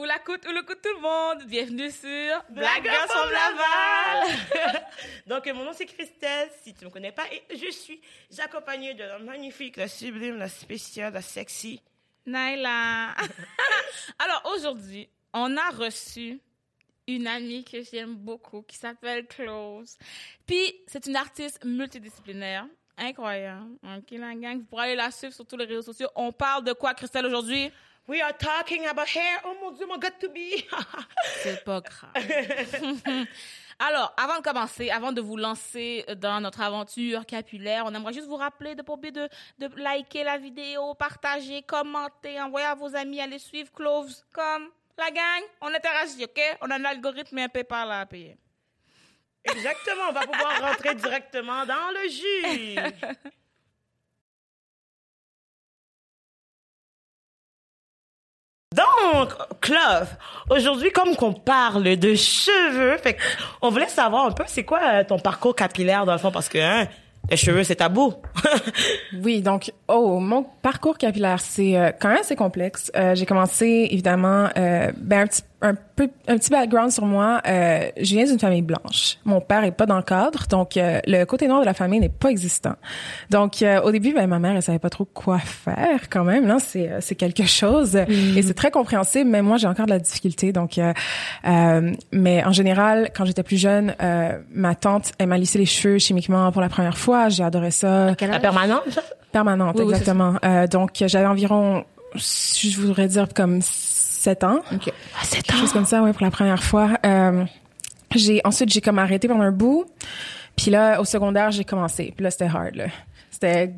Ou la coûte, ou le coûte tout le monde. Bienvenue sur Girls from Laval. Donc, mon nom c'est Christelle, si tu ne me connais pas, et je suis accompagnée de la magnifique, la sublime, la spéciale, la sexy. Naila. Alors aujourd'hui, on a reçu une amie que j'aime beaucoup qui s'appelle Close. Puis c'est une artiste multidisciplinaire. Incroyable. Ok, la gang, vous pourrez aller la suivre sur tous les réseaux sociaux. On parle de quoi, Christelle, aujourd'hui? We are talking about hair. Oh mon Dieu, mon got to be. C'est pas grave. Alors, avant de commencer, avant de vous lancer dans notre aventure capillaire, on aimerait juste vous rappeler de pas oublier de, de liker la vidéo, partager, commenter, envoyer à vos amis, aller suivre Cloves comme la gang. On interagit, OK? On a un algorithme et un PayPal à payer. Exactement, on va pouvoir rentrer directement dans le jus. Donc, Clove, aujourd'hui, comme qu'on parle de cheveux, fait on voulait savoir un peu, c'est quoi euh, ton parcours capillaire dans le fond, parce que hein, les cheveux, c'est tabou. oui, donc, oh, mon parcours capillaire, c'est euh, quand même assez complexe. Euh, j'ai commencé, évidemment, euh, ben, un petit un peu un petit background sur moi. Euh, je viens d'une famille blanche. Mon père est pas dans le cadre, donc euh, le côté noir de la famille n'est pas existant. Donc euh, au début, ben, ma mère elle savait pas trop quoi faire quand même. Là, c'est c'est quelque chose mm. et c'est très compréhensible. Mais moi, j'ai encore de la difficulté. Donc, mais en général, quand j'étais plus jeune, ma tante elle m'a lissé les cheveux chimiquement pour la première fois. J'ai adoré ça. La permanente? Permanente, exactement. donc j'avais environ, je voudrais dire comme 7 ans. OK. Ah, 7 ans. Chose comme ça, ouais, pour la première fois. Euh, j'ai, ensuite, j'ai comme arrêté pendant un bout. Puis là, au secondaire, j'ai commencé. Puis là, c'était hard, là. C'était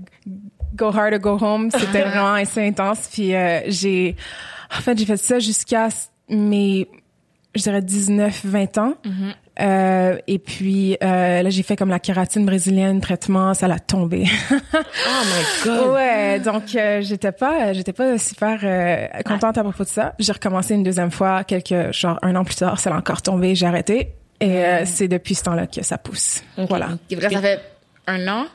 go hard or go home. C'était vraiment assez intense. Puis euh, j'ai... En fait, j'ai fait ça jusqu'à mes, je dirais, 19, 20 ans. Mm-hmm. Euh, et puis euh, là, j'ai fait comme la kératine brésilienne, traitement, ça l'a tombé. oh my god. Ouais, donc euh, j'étais pas, j'étais pas super euh, contente à propos de ça. J'ai recommencé une deuxième fois, quelques genre un an plus tard, ça l'a encore tombé, j'ai arrêté. Et euh, c'est depuis ce temps-là que ça pousse. Voilà. ça fait un an?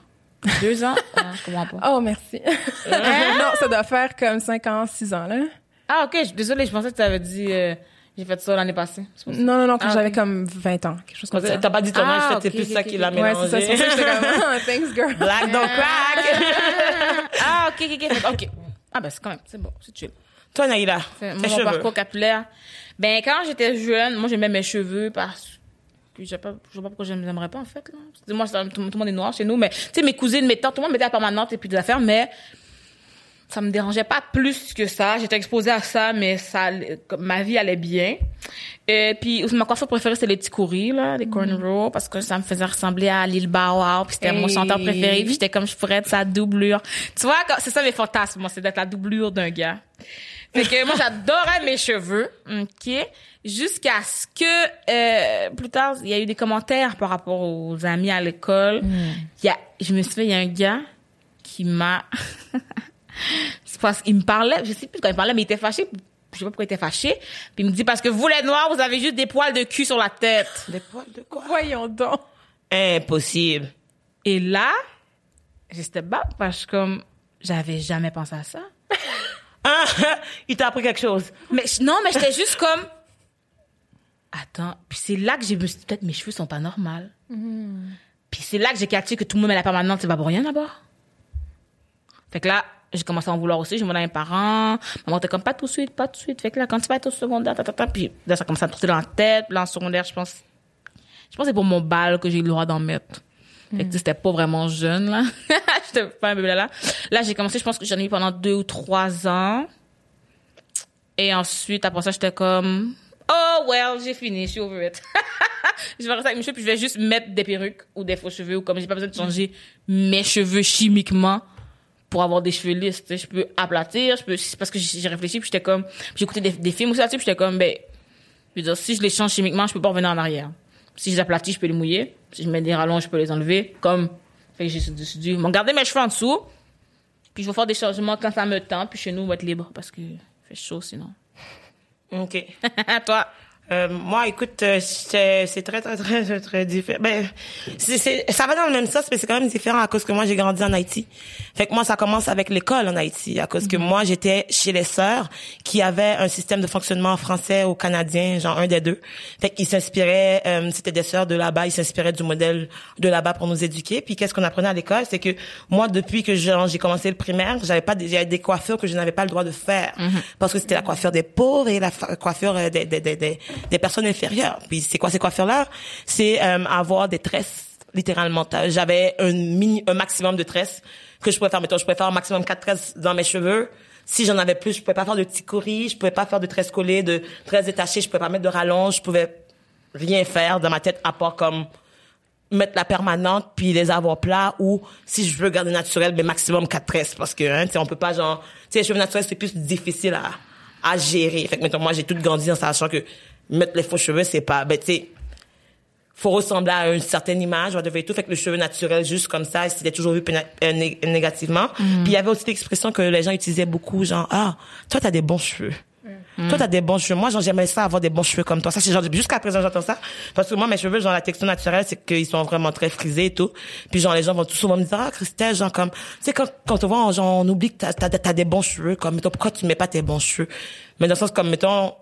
Deux ans? ah, je comprends pas. Oh, merci. non, ça doit faire comme cinq ans, six ans, là. Ah, ok. Désolée, je pensais que tu avais dit, j'ai fait ça l'année passée. Non, non, non, quand ah, j'avais comme 20 ans, quelque chose comme ça. T'as pas dit ton âge, ah, c'est plus ça qui l'a mélangé. Ouais, c'est ça, c'est ça que j'étais comme, oh, thanks, girl. Black don't crack. ah, ok, ok, ok. Ah, ben, c'est quand même, c'est bon, c'est chill. Toi, Naïla, tes mon cheveux. parcours capillaire. Ben, quand j'étais jeune, moi, j'aimais mes cheveux parce que je sais pas, je sais pas pourquoi je m'aimerais pas, en fait, là. Moi, tout, tout, le monde est noir chez nous, mais, tu sais, mes cousines, mes tantes, tout le monde mettait la permanente et puis des affaires, mais, ça me dérangeait pas plus que ça. J'étais exposée à ça, mais ça, ma vie allait bien. Et puis, ma coiffure préférée, c'est les petits couris, là, les mm. cornrows, parce que ça me faisait ressembler à Lil Bow Wow, puis c'était mon chanteur préféré, puis j'étais comme, je pourrais être sa doublure. Tu vois, c'est ça mes fantasmes, moi, c'est d'être la doublure d'un gars. Fait que moi, j'adorais mes cheveux, ok, jusqu'à ce que, euh, plus tard, il y a eu des commentaires par rapport aux amis à l'école. Mm. Il y a, je me souviens, il y a un gars qui m'a c'est parce qu'il me parlait, je sais plus quand il parlait, mais il était fâché. Je sais pas pourquoi il était fâché. Puis il me dit parce que vous les noirs, vous avez juste des poils de cul sur la tête. Des poils de quoi? Voyons donc. Impossible. Et là, j'étais bas parce que comme j'avais jamais pensé à ça. ah, il t'a appris quelque chose. Mais non, mais j'étais juste comme Attends, puis c'est là que j'ai me suis dit peut-être mes cheveux sont pas normaux. Mm. Puis c'est là que j'ai catché que tout le monde met la permanente, c'est pas pour rien d'abord. Fait que là, j'ai commencé à en vouloir aussi. J'ai demandé à mes parents. Maman était comme, pas tout de suite, pas tout de suite. Fait que là, quand tu vas être au secondaire, ta, ta, ta, puis là, ça commence à me trotter dans la tête. Là, en secondaire, je pense, je pense que c'est pour mon bal que j'ai eu le droit d'en mettre. Fait que c'était pas vraiment jeune, là. j'étais pas un bébé là. Là, j'ai commencé, je pense que j'en ai eu pendant deux ou trois ans. Et ensuite, après ça, j'étais comme, oh, well, j'ai fini, je suis over it. je vais rester avec mes cheveux, puis je vais juste mettre des perruques ou des faux cheveux, ou comme j'ai pas besoin de changer mes cheveux chimiquement pour avoir des cheveux lisses, tu sais, je peux aplatir, je peux, parce que j'ai réfléchi, puis j'étais comme, écouté des, des, films aussi là-dessus, j'étais comme, ben, je veux dire, si je les change chimiquement, je peux pas revenir en arrière. Si je les aplatis, je peux les mouiller. Si je mets des rallonges, je peux les enlever. Comme, fait que j'ai garder mes cheveux en dessous, puis je vais faire des changements quand ça me tend, puis chez nous, on va être libre, parce que fait chaud sinon. OK. Toi? Euh, moi, écoute, euh, c'est très, très, très, très, très différent. Ben, c'est, ça va dans le même sens, mais c'est quand même différent à cause que moi, j'ai grandi en Haïti. Fait que moi, ça commence avec l'école en Haïti, à cause que moi, j'étais chez les sœurs qui avaient un système de fonctionnement français ou canadien, genre un des deux. Fait qu'ils s'inspiraient, euh, c'était des sœurs de là-bas, ils s'inspiraient du modèle de là-bas pour nous éduquer. Puis qu'est-ce qu'on apprenait à l'école, c'est que moi, depuis que j'ai commencé le primaire, j'avais pas, des- j'avais des coiffures que je n'avais pas le droit de faire, parce que c'était la coiffure des pauvres et la coiffure euh, des, des, des, des, des personnes inférieures. Puis c'est quoi ces coiffures-là C'est euh, avoir des tresses littéralement. J'avais un mini, un maximum de tresses que je pouvais faire. Mettons, je pouvais faire un maximum quatre tresses dans mes cheveux. Si j'en avais plus, je pouvais pas faire de petits je pouvais pas faire de tresses collées, de tresses détachées, je pouvais pas mettre de rallonge, je pouvais rien faire dans ma tête à part comme mettre la permanente puis les avoir plats ou si je veux garder naturel ben maximum quatre tresses parce que hein, on peut pas genre tu sais les cheveux naturels c'est plus difficile à à gérer fait que mettons moi j'ai tout grandi en sachant que mettre les faux cheveux c'est pas ben tu sais faut ressembler à une certaine image, on devait tout. Fait que le cheveu naturel, juste comme ça, c'était toujours vu euh, né- négativement. Puis il y avait aussi l'expression que les gens utilisaient beaucoup, genre, ah, toi, t'as des bons cheveux. Toi, t'as des bons cheveux. Moi, j'aimerais ça avoir des bons cheveux comme toi. Ça, c'est genre, jusqu'à présent, j'entends ça. Parce que moi, mes cheveux, genre, la texture naturelle, c'est qu'ils sont vraiment très frisés et tout. Puis genre, les gens vont tout souvent me dire, ah, Christelle, genre, comme, tu sais, quand, quand on voit, genre, on oublie que t'as, t'as, t'as des bons cheveux. Comme, mettons, pourquoi tu mets pas tes bons cheveux? Mais dans le sens, comme, mettons,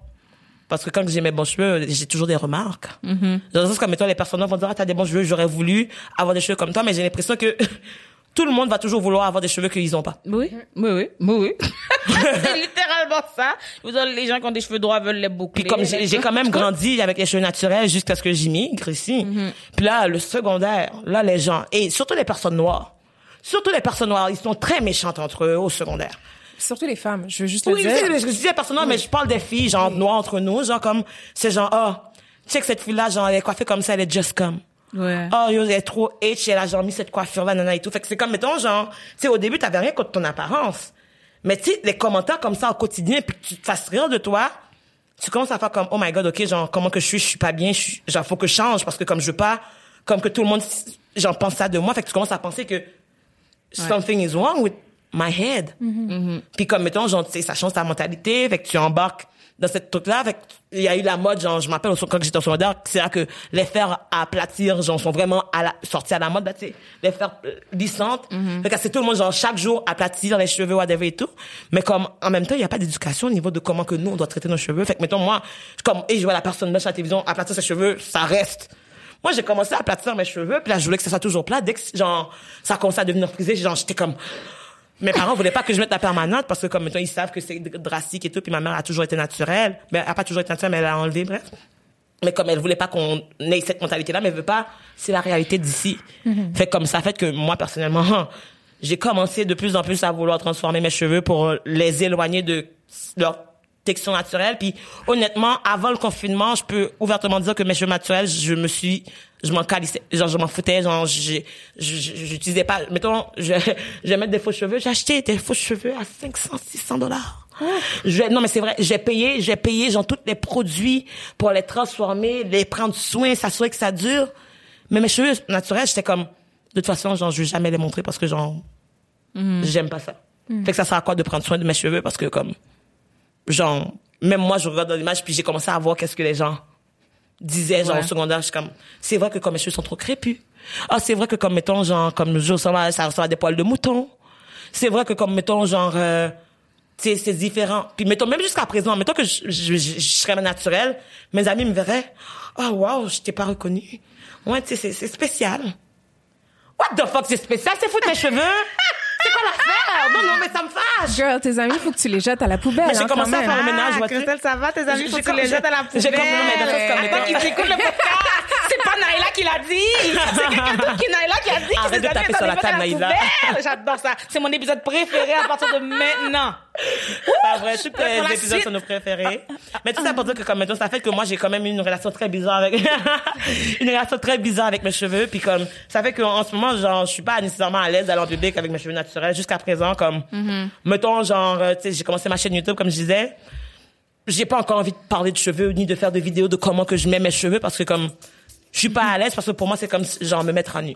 parce que quand j'ai mes bons cheveux, j'ai toujours des remarques. Dans le sens comme mettons les personnes vont dire ah t'as des bons cheveux, j'aurais voulu avoir des cheveux comme toi, mais j'ai l'impression que tout le monde va toujours vouloir avoir des cheveux qu'ils ont pas. Oui, oui, oui, oui, oui. c'est littéralement ça. Vous avez les gens qui ont des cheveux droits veulent les boucler. Puis comme j'ai j'ai quand même grandi avec les cheveux naturels jusqu'à ce que j'immigre ici. Puis là le secondaire, là les gens et surtout les personnes noires. Surtout les personnes noires, ils sont très méchantes entre eux au secondaire. Surtout les femmes, je veux juste Oui, le dire. mais je dis les personnes noires, mais je parle des filles, genre, noires entre nous, genre, comme, c'est genre, ah, check cette fille-là, genre, elle est coiffée comme ça, elle est just comme. Ouais. Oh, yo, elle est trop H, elle a genre mis cette coiffure-là, nana et tout. Fait que c'est comme, mettons, genre, tu sais, au début, t'avais rien contre ton apparence. Mais tu sais, les commentaires comme ça au quotidien, puis que tu te fasses rire de toi, tu commences à faire comme, oh my god, ok, genre, comment que je suis, je suis pas bien, je suis, genre, faut que je change, parce que comme je veux pas, comme que tout le monde, j'en pense ça de moi, fait que tu commences à penser que something is wrong with my head. Puis comme, mettons, genre, tu sais, ça change ta mentalité, fait que tu embarques dans cette truc-là, fait que il y a eu la mode, genre, je m'appelle au quand j'étais au secondaire, c'est là que les fers à aplatir, genre, sont vraiment à la, sortis à la mode, là, tu sais, les fers euh, lissantes. Fait que c'est tout le monde, genre, chaque jour, aplatir les cheveux, whatever et tout. Mais comme, en même temps, il n'y a pas d'éducation au niveau de comment que nous, on doit traiter nos cheveux. Fait que, mettons, moi, comme, et je vois la personne blanche à la télévision aplatir ses cheveux, ça reste. Moi, j'ai commencé à aplatir mes cheveux, puis là, je voulais que ça soit toujours plat. Dès que, genre, ça commençait à devenir frisé, genre, j'étais comme, mes parents voulaient pas que je mette la permanente parce que comme mettons, ils savent que c'est drastique et tout puis ma mère a toujours été naturelle. Ben elle a pas toujours été naturelle mais elle a enlevé bref. Mais comme elle voulait pas qu'on ait cette mentalité là mais elle veut pas c'est la réalité d'ici. Fait comme ça fait que moi personnellement j'ai commencé de plus en plus à vouloir transformer mes cheveux pour les éloigner de leur texture naturelle. Puis honnêtement avant le confinement je peux ouvertement dire que mes cheveux naturels je me suis je m'en calissais. Genre je m'en foutais. Genre je- j'utilisais pas. Mettons je je vais mettre des faux cheveux. J'ai acheté des faux cheveux à 500 600 dollars. Je non mais c'est vrai j'ai payé j'ai payé genre tous les produits pour les transformer les prendre soin s'assurer que ça dure. Mais mes cheveux naturels j'étais comme de toute façon genre je vais jamais les montrer parce que genre j'aime pas ça. Fait que ça sert à quoi de prendre soin de mes cheveux? Parce que comme genre même moi je regarde dans l'image puis j'ai commencé à voir qu'est-ce que les gens disaient genre Ouais. au secondaire. Je suis comme c'est vrai que comme mes cheveux sont trop crépus. Ah c'est vrai que comme mettons genre comme je ressemble ça ressemble à des poils de mouton. C'est vrai que comme mettons genre euh, c'est c'est différent. Puis mettons même jusqu'à présent mettons que je, je, je, je serais naturelle mes amis me verraient. Ah wow je t'ai pas reconnu ouais tu sais c'est c'est spécial. What the fuck c'est spécial c'est foutre mes cheveux? C'est quoi l'affaire? Non non mais ça me fâche Girl, tes amis, faut que tu les jettes à la poubelle. Mais j'ai hein, commencé à faire le ménage, vois-tu? Christelle, ça va, tes amis, faut que tu les jettes à la j'ai- j'ai poubelle. compris, non, mais sens comme Attends qu'ils écoutent le podcast. C'est pas Naïla qui l'a dit. C'est quelqu'un d'autre qui Naïla qui a dit que Arrête de taper sur la table, poubelle. J'adore ça. C'est mon épisode préféré à partir de maintenant. Pas vrai, la les épisodes sont nos préférés. Mais tout ça pour dire que comme mettons, ça fait que moi j'ai quand même une relation très bizarre avec une relation très bizarre avec mes cheveux. Puis comme ça fait qu'en ce moment genre je suis pas nécessairement à l'aise d'aller en public avec mes cheveux naturels jusqu'à présent comme mettons genre euh, tu sais j'ai commencé ma chaîne YouTube comme je disais. J'ai pas encore envie de parler de cheveux ni de faire de vidéos de comment que je mets mes cheveux parce que comme je suis pas à l'aise parce que pour moi c'est comme genre me mettre à nu.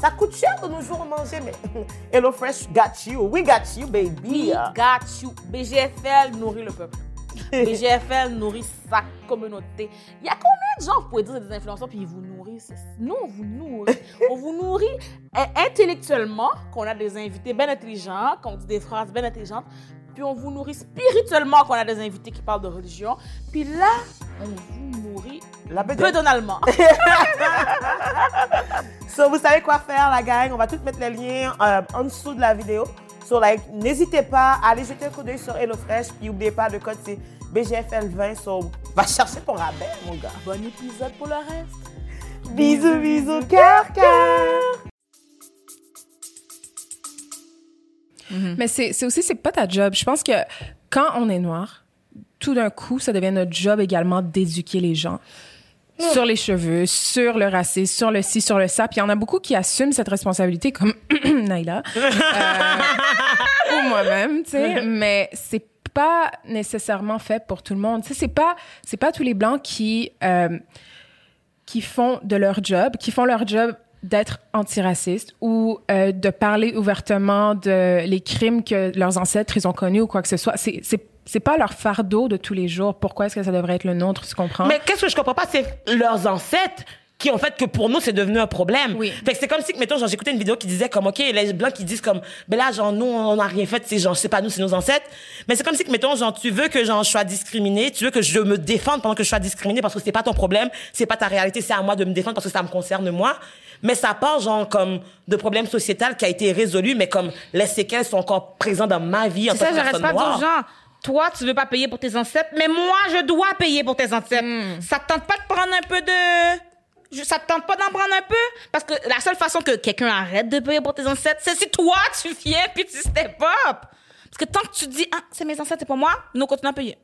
ça coûte cher de nos jours manger, mais Hello Fresh got you. We got you, baby. We got you. BGFL nourrit le peuple. BGFL nourrit sa communauté. Il y a combien de gens, vous pouvez dire, des influenceurs, puis ils vous nourrissent? Nous, on vous nourrit. on vous nourrit euh, intellectuellement, qu'on a des invités bien intelligents, qu'on dit des phrases bien intelligentes, puis on vous nourrit spirituellement, qu'on a des invités qui parlent de religion, puis là, on vous nourrit La bedaine. bedonalement. So, vous savez quoi faire, la gang. On va tout mettre les liens euh, en dessous de la vidéo. So, like, n'hésitez pas à aller jeter un coup d'œil sur HelloFresh. Puis, n'oubliez pas, le code, c'est BGFL20. So, va chercher ton rabais, mon gars. bon épisode pour le reste. Bisous, bisous, cœur, cœur. Mais c'est c'est aussi, c'est pas ta job. Je pense que quand on est noir, tout d'un coup, ça devient notre job également d'éduquer les gens sur les cheveux, sur le racisme, sur le ci, sur le ça. Puis il y en a beaucoup qui assument cette responsabilité, comme Naila euh, ou moi-même, tu sais. Mais c'est pas nécessairement fait pour tout le monde. Tu sais, c'est pas c'est pas tous les blancs qui euh, qui font de leur job, qui font leur job d'être antiracistes ou euh, de parler ouvertement de les crimes que leurs ancêtres ils ont connus ou quoi que ce soit. C'est c'est pas leur fardeau de tous les jours. Pourquoi est-ce que ça devrait être le nôtre, tu comprends? Mais qu'est-ce que je comprends pas, c'est leurs ancêtres qui ont fait que pour nous c'est devenu un problème. Oui. Fait que c'est comme si mettons genre j'écoutais une vidéo qui disait comme OK les blancs qui disent comme ben là genre nous on n'a rien fait c'est genre c'est pas nous c'est nos ancêtres mais c'est comme si que mettons genre tu veux que genre je sois discriminée, tu veux que je me défende pendant que je sois discriminée parce que c'est pas ton problème, c'est pas ta réalité, c'est à moi de me défendre parce que ça me concerne moi. Mais ça part genre comme de problèmes sociétal qui a été résolu mais comme les séquelles sont encore présentes dans ma vie en C'est tant ça, que j'arrête personne pas de noire. dire aux gens. Toi, tu veux pas payer pour tes ancêtres, mais moi, je dois payer pour tes ancêtres. Hmm. Ça te tente pas de prendre un peu de... Ça te tente pas d'en prendre un peu? Parce que la seule façon que quelqu'un arrête de payer pour tes ancêtres, c'est si toi, tu viens puis tu step up. Parce que tant que tu dis, ah, c'est mes ancêtres, c'est pas moi, nous, on continue à payer.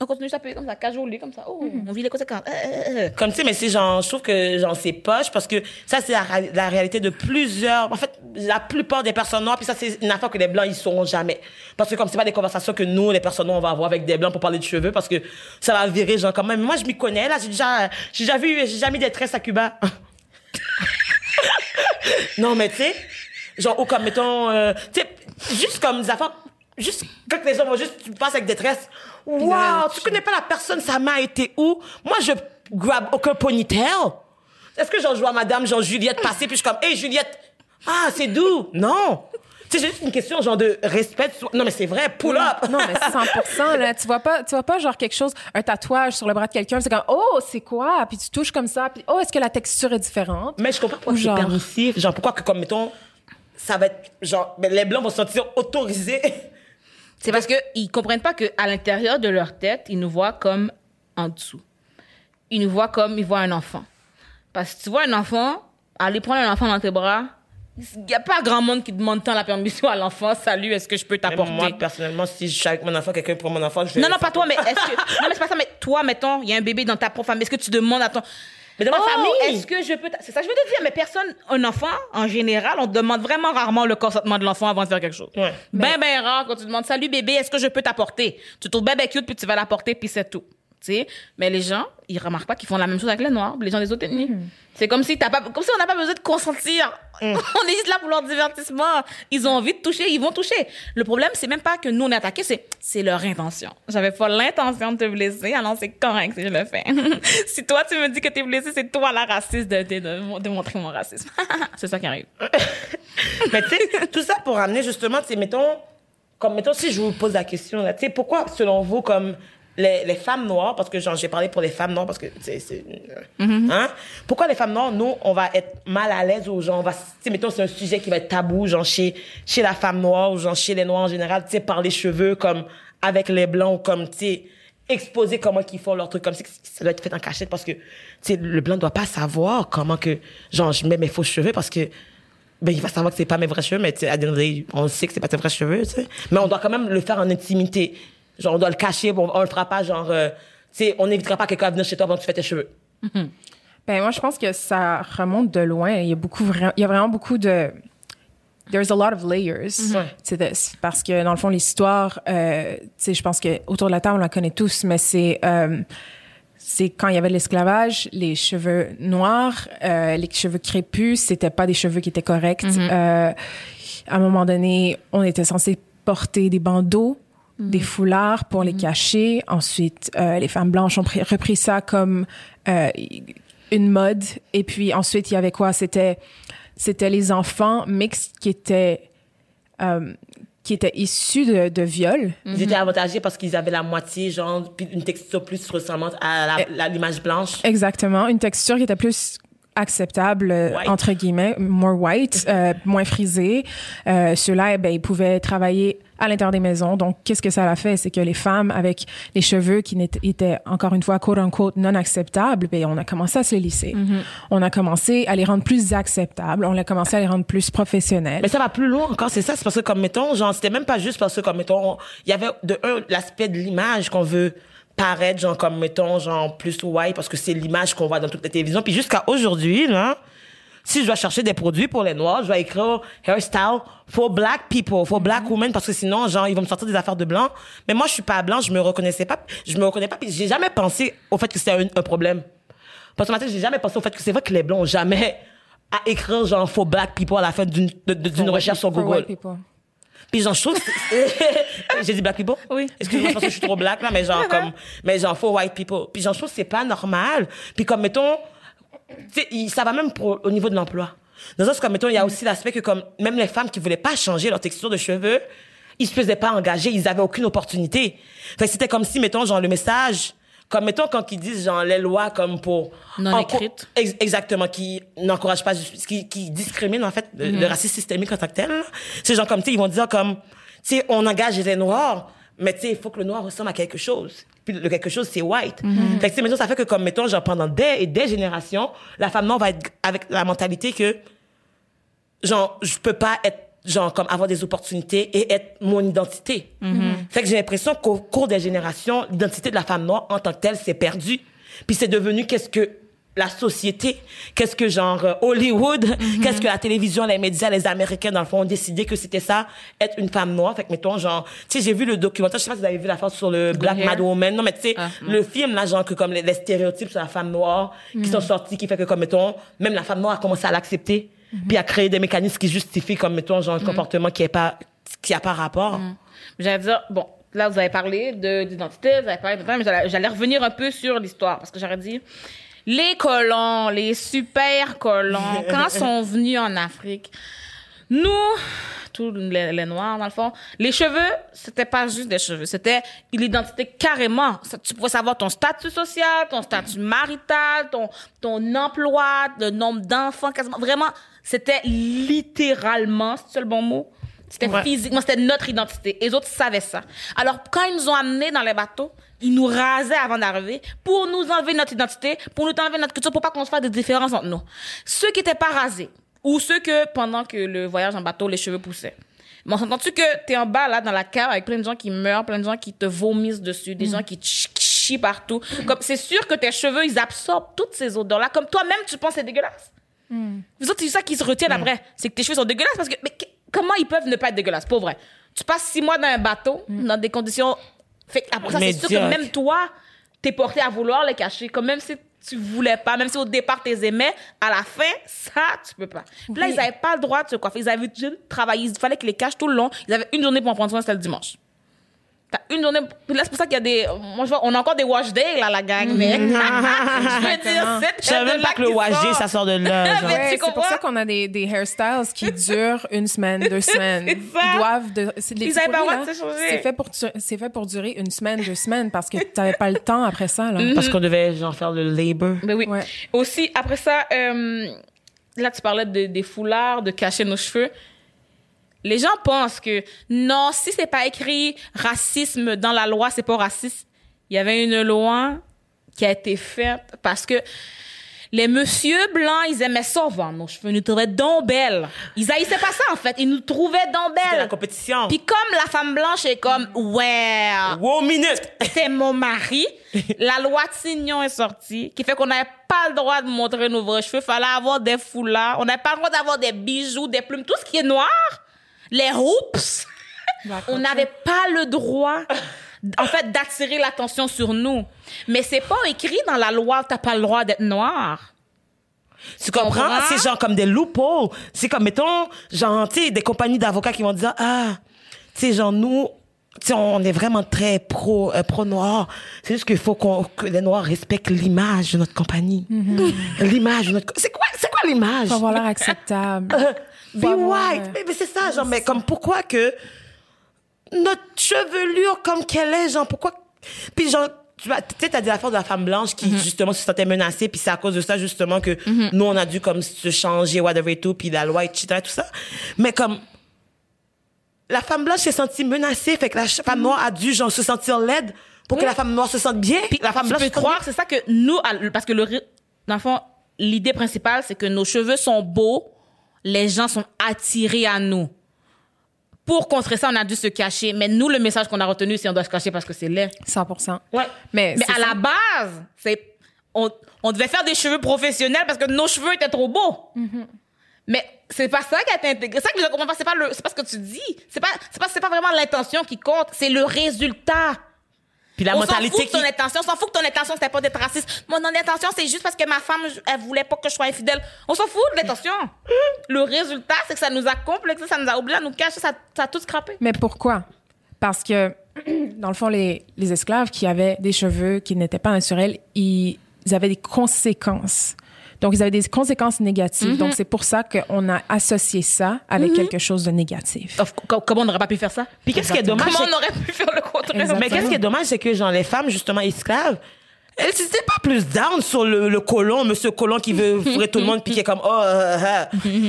On continue à payer comme ça, casually, comme ça. Oh, on vit les conséquences. Euh, euh, euh. Comme tu sais, mais c'est genre, je trouve que genre c'est poche parce que ça c'est la, réalité de plusieurs, en fait, la plupart des personnes noires, puis ça c'est une affaire que les blancs ils sauront jamais, parce que comme c'est pas des conversations que nous les personnes noires on va avoir avec des blancs pour parler de cheveux, parce que ça va virer genre quand même. Moi je m'y connais là, j'ai déjà, j'ai déjà vu, j'ai mis des tresses à Cuba. non mais tu sais, genre ou comme mettons, euh, tu sais, juste comme des affaires. Juste quand les gens vont juste, tu passes avec des tresses. Waouh, tu connais pas la personne, sa main a été où? Moi, je grab aucun ponytail. Est-ce que genre, je vois madame, genre Juliette passer, puis je suis comme, hey Juliette, ah, c'est doux. Non. C'est juste une question, genre, de respect. Non, mais c'est vrai, pull up. Non, mais 100 là, tu vois pas, tu vois pas genre quelque chose, un tatouage sur le bras de quelqu'un, c'est comme oh, c'est quoi? Puis tu touches comme ça, puis oh, est-ce que la texture est différente? Mais je comprends pourquoi Ou c'est genre- permissif. Genre, pourquoi que, comme, mettons, ça va être, genre, les Blancs vont se sentir autorisés. C'est parce qu'ils comprennent pas qu'à l'intérieur de leur tête, ils nous voient comme en dessous. Ils nous voient comme ils voient un enfant. Parce que tu vois un enfant, aller prendre un enfant dans tes bras, il n'y a pas grand monde qui demande tant la permission à l'enfant. Salut, est-ce que je peux t'apporter? moi, personnellement, si je suis avec mon enfant, quelqu'un prend mon enfant, je vais. Non, non, pas toi, mais est-ce que. Non, mais c'est pas ça, mais toi, mettons, il y a un bébé dans ta propre famille. Est-ce que tu demandes à ton. Mais dans ma Oh, famille! Est-ce que je peux. C'est ça, que je veux te dire, mais personne, un enfant, en général, on demande vraiment rarement le consentement de l'enfant avant de faire quelque chose. Ouais. Ben, ben rare quand tu demandes Salut bébé, est-ce que je peux t'apporter? Tu trouves bébé cute, puis tu vas l'apporter, puis c'est tout. Sais? Mais les gens, ils remarquent pas qu'ils font la même chose avec les noirs, les gens des autres ethnies. C'est comme si t'as pas, comme si on n'a pas besoin de consentir. on est juste là pour leur divertissement. Ils ont envie de toucher, ils vont toucher. Le problème, c'est même pas que nous on est attaqués, c'est, c'est leur intention. J'avais pas l'intention de te blesser, alors c'est correct si je le fais. si toi tu me dis que t'es blessé, c'est toi la raciste de, de, de, de montrer mon racisme. c'est ça qui arrive. Mais tu sais, tout ça pour amener justement, tu sais, mettons, comme mettons, si je vous pose la question, là, tu sais, pourquoi, selon vous, comme les, les femmes noires, parce que genre, j'ai parlé pour les femmes noires, parce que, c'est. euh, Hein? Pourquoi les femmes noires, nous, on va être mal à l'aise ou genre, on va. Tu mettons, c'est un sujet qui va être tabou, genre, chez, chez la femme noire ou genre, chez les noirs en général, tu sais, par les cheveux, comme avec les blancs, ou comme, tu sais, exposer comment qu'ils font leur truc comme ça, ça doit être fait en cachette parce que, tu sais, le blanc doit pas savoir comment que, genre, je mets mes faux cheveux parce que, ben, il va savoir que c'est pas mes vrais cheveux, mais tu sais, à on sait que c'est pas tes vrais cheveux, tu sais. Mais on doit quand même le faire en intimité. Genre, on doit le cacher, on, on le fera pas, genre, euh, tu sais, on n'évitera pas quelqu'un à venir chez toi avant que tu fais tes cheveux. Ben moi, je pense que ça remonte de loin. Il y a beaucoup, il y a vraiment beaucoup de. There's a lot of layers Ouais. to this. Parce que, dans le fond, l'histoire, euh, tu sais, je pense que autour de la table, on la connaît tous, mais c'est. euh, c'est quand il y avait l'esclavage, les cheveux noirs, euh, les cheveux crépus, c'était pas des cheveux qui étaient corrects. Euh, à un moment donné, on était censé porter des bandeaux, des foulards pour les cacher. Ensuite, euh, les femmes blanches ont pris- repris ça comme euh, une mode. Et puis ensuite, il y avait quoi? C'était c'était les enfants mixtes qui étaient euh, qui étaient issus de, de viols. Ils étaient avantagés parce qu'ils avaient la moitié, genre, une texture plus ressemblante à la- l'image blanche. Exactement, une texture qui était plus acceptable euh, White. entre guillemets, more white, euh, moins frisée. Euh, Ceux-là, eh ben, ils pouvaient travailler à l'intérieur des maisons. Donc, qu'est-ce que ça a fait, c'est que les femmes avec les cheveux qui étaient encore une fois quote unquote non acceptables, ben on a commencé à se les lisser. On a commencé à les rendre plus acceptables. On a commencé à les rendre plus professionnels. Mais ça va plus loin encore, c'est ça? C'est parce que, comme mettons, genre, c'était même pas juste parce que, comme mettons, on- il y avait de un, l'aspect de l'image qu'on veut paraître, genre, comme mettons, genre, plus white, parce que c'est l'image qu'on voit dans toutes les télévisions. Puis jusqu'à aujourd'hui, là, si je dois chercher des produits pour les noirs, je dois écrire hairstyle for black people, for black women, parce que sinon, genre, ils vont me sortir des affaires de blanc. Mais moi, je suis pas blanc, je me reconnaissais pas, je me reconnais pas, puis j'ai jamais pensé au fait que c'était un, un problème. Parce que maintenant, j'ai jamais pensé au fait que c'est vrai que les blancs ont jamais à écrire, genre, for black people à la fin d'une, recherche sur Google. Puis genre, je trouve J'ai dit black people? Oui. Excuse-moi, je pense que je suis trop black, là, mais genre, comme, mais genre, for white people. Puis genre, je trouve que c'est pas normal. Puis comme, mettons, il- ça va même pour, au niveau de l'emploi. Dans le sens, comme, mettons, il y a aussi l'aspect que comme, même les femmes qui voulaient pas changer leur texture de cheveux, ils se faisaient pas engager, ils avaient aucune opportunité. Fait c'était comme si, mettons, genre, le message, comme, mettons, quand ils disent, genre, les lois, comme pour... Non écrites. Ex- exactement, qui n'encouragent pas, qui, qui discriminent, en fait, le, le racisme systémique en tant que tel. C'est genre comme, tu sais, ils vont dire comme, tu sais, on engage les noirs, mais tu sais, il faut que le noir ressemble à quelque chose. Puis le quelque chose, c'est white. Fait que, tu sais, mettons, ça fait que, comme, mettons, genre, pendant des et des générations, la femme noire va être avec la mentalité que, genre, je peux pas être, genre, comme avoir des opportunités et être mon identité. Fait que j'ai l'impression qu'au cours des générations, l'identité de la femme noire en tant que telle s'est perdue. Puis c'est devenu qu'est-ce que la société, qu'est-ce que genre euh, Hollywood, qu'est-ce que la télévision, les médias, les Américains dans le fond ont décidé que c'était ça, être une femme noire. Fait que mettons genre, tu sais, j'ai vu le documentaire, je sais pas si vous avez vu la fois sur le Black. Mad Woman. Non mais tu sais, Ah, le film là genre que comme les, les stéréotypes sur la femme noire qui sont sortis, qui fait que comme mettons, même la femme noire a commencé à l'accepter, puis à créer des mécanismes qui justifient comme mettons genre un comportement qui est pas qui a pas rapport. J'allais dire, bon, là, vous avez parlé de- d'identité, vous avez parlé de mais j'allais revenir un peu sur l'histoire, parce que j'aurais dit, les colons, les super colons, quand sont venus en Afrique, nous, partout, les, les noirs, dans le fond. Les cheveux, c'était pas juste des cheveux, c'était l'identité carrément. Ça, tu pouvais savoir ton statut social, ton statut marital, ton, ton emploi, le nombre d'enfants, quasiment. Vraiment, c'était littéralement, c'est le bon mot? C'était Ouais. physiquement, c'était notre identité. Et les autres savaient ça. Alors, quand ils nous ont amenés dans les bateaux, ils nous rasaient avant d'arriver pour nous enlever notre identité, pour nous enlever notre culture, pour pas qu'on se fasse des différences entre nous. Ceux qui étaient pas rasés, ou ceux que, pendant que le voyage en bateau, les cheveux poussaient. Mais on s'entend-tu que t'es en bas, là, dans la cave, avec plein de gens qui meurent, plein de gens qui te vomissent dessus, des gens qui chient partout. Comme, c'est sûr que tes cheveux, ils absorbent toutes ces odeurs-là. Comme toi-même, tu penses que c'est dégueulasse. Vous autres, c'est ça qui se retiennent après. C'est que tes cheveux sont dégueulasses parce que, mais comment ils peuvent ne pas être dégueulasses? Pour vrai. Tu passes six mois dans un bateau, dans des conditions. Fait après ça, c'est sûr que même toi, t'es porté à vouloir les cacher. Comme même si tu voulais pas, même si au départ t'es aimais, à la fin, ça, tu peux pas. Puis là, Oui. ils avaient pas le droit de se coiffer. Ils avaient juste travaillé. Il fallait qu'ils les cachent tout le long. Ils avaient une journée pour en prendre soin, c'était le dimanche. T'as une journée. Là, c'est pour ça qu'il y a des. Moi, je vois, on a encore des wash days, là, la gang. Mais. je veux dire, c'est. Je savais même pas que le wagé, ça sort de là. Mais Ouais, c'est pour ça qu'on a des, des hairstyles qui durent une semaine, deux semaines. Ils doivent. De, les Ils petits avaient pas le droit de se changer. C'est fait, pour, c'est fait pour durer une semaine, deux semaines parce que t'avais pas le temps après ça. Là. Parce qu'on devait, genre, faire le labor. Ben oui. Ouais. Aussi, après ça, euh, là, tu parlais de- des foulards, de cacher nos cheveux. Les gens pensent que non, si c'est pas écrit racisme dans la loi, c'est pas raciste. Il y avait une loi qui a été faite parce que les messieurs blancs, ils aimaient ça nos cheveux. Ils nous trouvaient donc belles. Ils haïssaient pas ça, en fait. Ils nous trouvaient donc C'était la belles. compétition. Puis comme la femme blanche est comme, ouais, Wow, minute! c'est mon mari. La loi Tignon est sortie, qui fait qu'on n'avait pas le droit de montrer nos vrais cheveux. Fallait avoir des foulards. On n'avait pas le droit d'avoir des bijoux, des plumes, tout ce qui est noir. Les hoops. On n'avait pas le droit, en fait, d'attirer l'attention sur nous. Mais c'est pas écrit dans la loi, t'as pas le droit d'être noir. Tu comprends? comprends? C'est genre comme des loopholes. C'est comme, mettons, genre, tu sais, des compagnies d'avocats qui vont dire, ah, tu sais, genre, nous, tu sais, on est vraiment très pro, euh, pro noir. C'est juste qu'il faut qu'on, que les noirs respectent l'image de notre compagnie. L'image de notre, c'est quoi, c'est quoi l'image? Faut avoir l'air acceptable. Be white. Mais, mais c'est ça, genre, mais comme pourquoi que notre chevelure comme qu'elle est, genre, pourquoi. Puis, genre, tu vois, tu sais, t'as dit l'affaire de la femme blanche qui, justement, se sentait menacée, puis c'est à cause de ça, justement, que nous, on a dû, comme, se changer, whatever et tout, puis la loi, etc., tout ça. Mais comme, la femme blanche s'est sentie menacée, fait que la femme noire a dû, genre, se sentir laide pour que la femme noire se sente bien. Puis la femme tu blanche peux se sente croire, c'est ça que nous, parce que le, dans le fond, l'idée principale, c'est que nos cheveux sont beaux, les gens sont attirés à nous. Pour contrer ça, on a dû se cacher. Mais nous, le message qu'on a retenu, c'est on doit se cacher parce que c'est laid. 100%. Ouais. Mais, à ça. la base, c'est on, on devait faire des cheveux professionnels parce que nos cheveux étaient trop beaux. Mais c'est pas ça qui a été intégré. C'est ça que je comprends pas. C'est pas le, c'est pas ce que tu dis. C'est pas, c'est pas, c'est pas vraiment l'intention qui compte. C'est le résultat. Puis la on s'en mentalité fout de ton qui. intention. On s'en fout que ton intention, c'était pas d'être raciste. Mon intention, c'est juste parce que ma femme, elle voulait pas que je sois infidèle. On s'en fout de l'intention. Le résultat, c'est que ça nous a complexé, ça nous a obligé à nous cacher, ça, ça a tout scrappé. Mais pourquoi? Parce que, dans le fond, les, les esclaves qui avaient des cheveux qui n'étaient pas naturels, ils avaient des conséquences. Donc, ils avaient des conséquences négatives. Donc, c'est pour ça qu'on a associé ça avec quelque chose de négatif. Of- Comment on n'aurait pas pu faire ça? Puis qu'est-ce qui est dommage? Comment on aurait pu faire le contraire? Exactement. Mais qu'est-ce qui est dommage, c'est que genre les femmes justement esclaves, elles n'étaient pas plus down sur le, le colon, monsieur colon qui veut fourrer tout le monde puis qui est comme oh. euh, euh.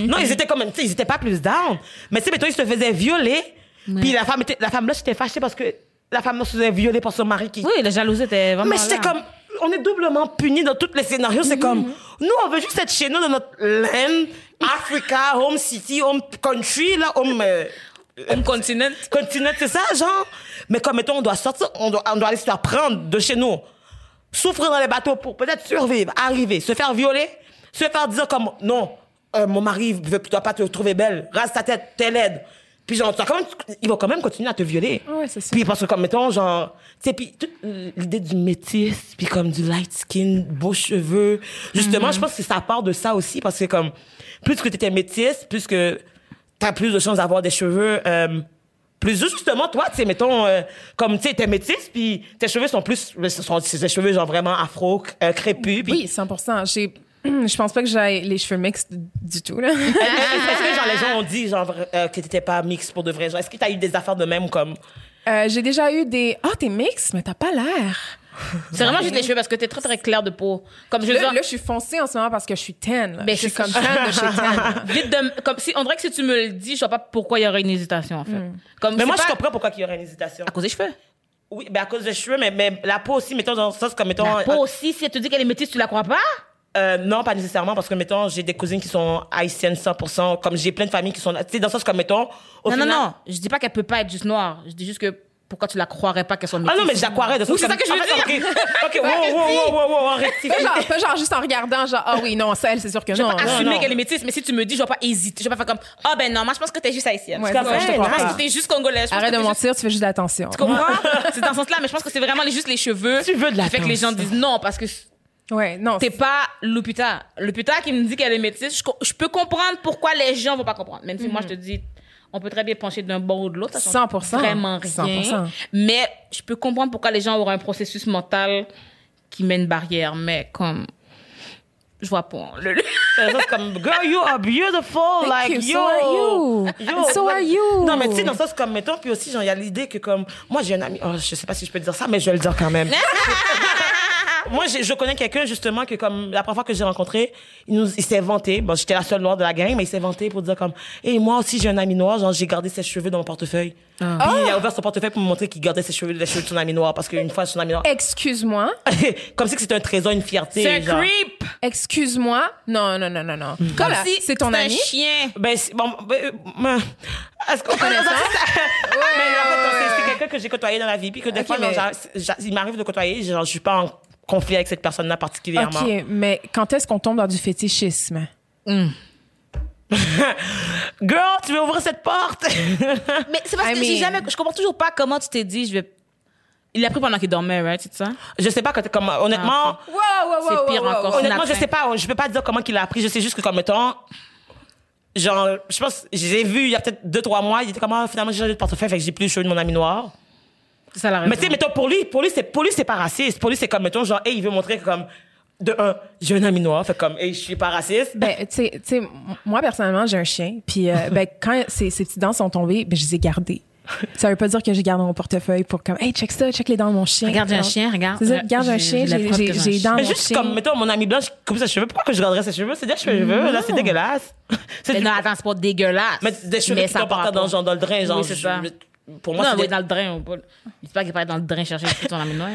non, ils étaient comme tu sais, ils étaient pas plus down. Mais tu sais, mettons ils se faisaient violer, puis la femme était la femme là était fâchée parce que la femme là se faisait violer par son mari qui. Oui, la jalousie était vraiment. Mais j'étais comme on est doublement punis dans tous les scénarios. C'est comme nous on veut juste être chez nous dans notre land, Africa, home city, home country là, home. euh, Home continent. continent, c'est ça, genre. Mais comme, mettons, on doit sortir, on doit, on doit aller se faire prendre de chez nous. Souffrir dans les bateaux pour peut-être survivre, arriver, se faire violer, se faire dire comme, non, euh, mon mari ne doit pas te trouver belle, rase ta tête, t'es laide. Puis genre, quand même, ils vont quand même continuer à te violer. Ouais, c'est ça. Puis parce que comme, mettons, genre, tu sais, puis toute l'idée du métis, puis comme du light skin, beaux cheveux. Justement, je pense que ça part de ça aussi, parce que comme, plus que t'étais métisse, plus que t'as plus de chances d'avoir des cheveux, euh, plus juste, justement, toi, tu sais, mettons, euh, comme, tu sais, t'es métisse, puis tes cheveux sont plus, sont c'est des cheveux, genre, vraiment afro, euh, crépus, puis Oui, 100 J'ai Je pense pas que j'ai les cheveux mixtes du tout, là. Est-ce que genre, les gens ont dit genre, euh, que t'étais pas mix pour de vrai? Genre, est-ce que t'as eu des affaires de même comme? Euh, j'ai déjà eu des. Ah, t'es mix, mais t'as pas l'air. C'est vraiment juste les cheveux parce que t'es très très clair de peau. Comme je veux Là, dire, là, je suis foncée en ce moment parce que je suis tan. là. Ben, je suis c'est comme ça. tan de chez tan. vite de, comme si, on dirait que si tu me le dis, je vois pas pourquoi il y aurait une hésitation, en fait. Comme, Mais moi, je pas comprends pourquoi il y aurait une hésitation. À cause des cheveux. Oui, ben à cause des cheveux, mais, mais la peau aussi, mettons, dans le sens comme, mettons. La peau aussi, si elle te dit qu'elle est métisse, tu la crois pas? Euh, non, pas nécessairement, parce que, mettons, j'ai des cousines qui sont haïtiennes 100%, comme j'ai plein de familles qui sont. Tu sais, dans le sens comme, mettons. Au non, final, non, non. Je dis pas qu'elle peut pas être juste noire. Je dis juste que pourquoi tu la croirais pas qu'elle soit métisse? Ah non, mais j'aquarais de Oui, c'est ça que je veux dire. Ok, wow, wow, wow, wow, wow. Pas genre, juste en regardant, genre, ah oui, non, celle, c'est sûr que Je vais non. pas non. assumer non. qu'elle est métisse, mais si tu me dis, je vais pas hésiter. Je vais pas faire comme, ah ben non, moi je pense que t'es juste haïtienne. Ouais, je te non, pas. t'es juste congolaise. Je Arrête de mentir, tu fais juste de l'attention. Tu comprends? c'est dans ce sens-là, mais je pense que c'est vraiment juste les cheveux. Tu veux de qui fait que les gens disent non, parce que Ouais, non. t'es pas Lupita. Lupita qui me dit qu'elle est métisse, je, peux comprendre pourquoi les gens vont pas comprendre. Même si moi je te dis, on peut très bien pencher d'un bord ou de l'autre. ça change 100%. Vraiment rien. 100%. Mais je peux comprendre pourquoi les gens auront un processus mental qui met une barrière. Mais comme, je vois pas. Le, le- C'est juste comme, girl, you are beautiful. Thank like, you, yo. so are you. Yo, So like- are you. Non, mais tu sais, dans le sens comme, mettons, puis aussi, genre, il y a l'idée que comme, moi, j'ai un ami, oh, je sais pas si je peux dire ça, mais je vais le dire quand même. moi, j'ai- je connais quelqu'un, justement, que comme, la première fois que j'ai rencontré, il nous, il s'est vanté, bon, j'étais la seule noire de la gang, mais il s'est vanté pour dire comme, et moi aussi, j'ai un ami noir, genre, j'ai gardé ses cheveux dans mon portefeuille. Puis il a ouvert son portefeuille pour me montrer qu'il gardait ses cheveux, les cheveux de son ami noir, parce qu'une fois, son ami noir, Excuse-moi. comme si c'était un trésor, une fierté. C'est un genre. creep. Excuse-moi. Non, non, non, non, non. Comme Voilà, si c'est ton un ami. chien. Ben, c'est- bon, ben, euh, ben, est-ce qu'on connaît ça? Mais en fait, c'est- c'est quelqu'un que j'ai côtoyé dans la vie, puis que des fois, mais- il m'arrive de côtoyer, genre, je suis pas en conflit avec cette personne-là particulièrement. OK, mais quand est-ce qu'on tombe dans du fétichisme? Girl, tu veux ouvrir cette porte? Mais c'est parce I que j'ai jamais, je comprends toujours pas comment tu t'es dit, je vais. Il l'a pris pendant qu'il dormait, right, c'est ça? je sais pas, quand, comme, honnêtement, Ah, Wow, wow, C'est pire encore. honnêtement, je sais pas, je peux pas dire comment qu'il a appris, je sais juste que comme mettons, genre, je pense, j'ai vu il y a peut-être deux, trois mois, il était comme, ah, finalement, j'ai changé de portefeuille, fait que j'ai plus cheveux de mon ami noir. Ça la. Mais tu sais, mettons, pour lui, pour lui, c'est, pour lui, c'est pas raciste. Pour lui, c'est comme, mettons, genre, hey, il veut montrer que comme, de un, j'ai un ami noir, fait comme, hey, je suis pas raciste. Ben, tu sais- tu sais, m- moi, personnellement, j'ai un chien. Puis, euh, ben, quand ces, ces petites dents sont tombées, ben, je les ai gardées. Ça veut pas dire que j'ai gardé mon portefeuille pour comme, hey, check ça, check les dents de mon chien. Regarde, un chien, regarde. C'est regarde, un chien, j'ai un j'ai les chien. dents de Mais mon juste chien. comme, mettons, mon ami blanche coupe ses cheveux. Pourquoi que je garderais ses cheveux? C'est des cheveux, là, c'est dégueulasse. C'est Mais du- non, attends, c'est pas dégueulasse. Mais des cheveux qui ça sont dans, le drain, genre. Oui, c'est je- ça. Pour moi, non, des- dans le drain. On peut... Il pas qu'il va être dans le drain chercher de ton ami noir.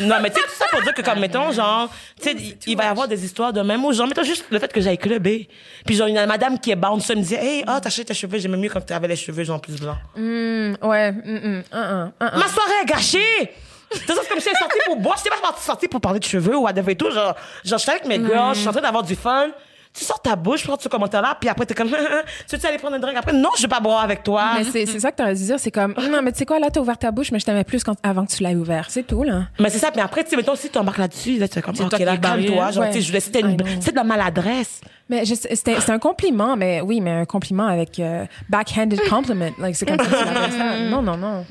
Non, mais tu sais, tout ça pour dire que, comme, mettons, genre, tu sais, il- il va y avoir des histoires de même où, genre, mettons juste le fait que j'aille clubé. Puis, genre, une madame qui est bound, ça me disait, hey, ah, t'as acheté tes cheveux, j'aimais mieux quand tu avais les cheveux, genre, plus blancs. Hum, ouais, hum, hum, hum, hum, hum. Ma soirée est gâchée! C'est comme si j'étais sortie pour boire. J'étais pas sortie pour parler de cheveux ou whatever et tout. Genre, genre, je suis avec mes gars, je suis en train d'avoir du fun. Tu sors ta bouche, prends ce commentaire-là, puis après, t'es comme, tu veux aller prendre un drink après? Non, je vais pas boire avec toi. Mais c'est c'est ça que t'aurais dû dire, c'est comme, non, mais tu sais quoi, là, t'as ouvert ta bouche, mais je t'aimais plus quand, avant que tu l'aies ouvert. C'est tout, là. Mais c'est ça, mais après, tu sais, mettons, si tu embarques là-dessus, là, tu comme, ok, là, calme-toi. hein. Genre, tu sais, je voulais, c'était une, de la maladresse. Mais c'était un compliment, mais oui, mais un compliment avec euh, backhanded compliment. Like, c'est comme ça que ça. Non, non, non.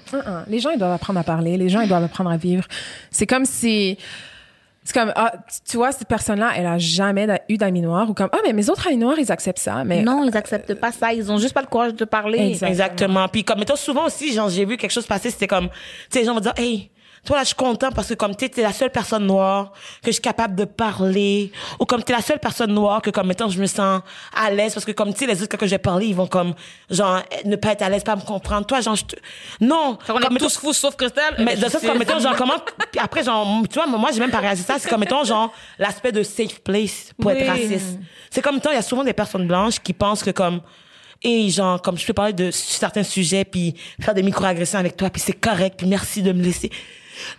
Les gens, ils doivent apprendre à parler. Les gens, ils doivent apprendre à vivre. C'est comme si... C'est comme, ah, tu- vois, cette personne-là, elle a jamais eu d'amis noirs ou comme, ah, mais mes autres amis noirs, ils acceptent ça. Mais Non, ils acceptent pas ça. Ils ont juste pas le courage de parler. Exact. Exactement. Puis comme mettons souvent aussi, genre j'ai vu quelque chose passer, c'était comme, tu sais, les gens vont dire, hey, toi là, je suis content parce que comme tu es la seule personne noire que je suis capable de parler, ou comme tu es la seule personne noire que comme mettons je me sens à l'aise parce que comme tu sais les autres que j'ai parlé, ils vont comme genre ne pas être à l'aise, pas me comprendre. Toi, genre je te... non. Qu'on Comme, est tous fous sauf Christelle. mais de ça, comme, mettons, genre, comment, puis après, genre, tu vois, moi, j'ai même pas réalisé ça, c'est comme, mettons, genre, l'aspect de safe place pour être Oui. raciste. C'est comme, mettons, il y a souvent des personnes blanches qui pensent que, comme, et genre, comme, je peux parler de certains sujets, puis faire des microagressions avec toi, puis c'est correct, puis merci de me laisser.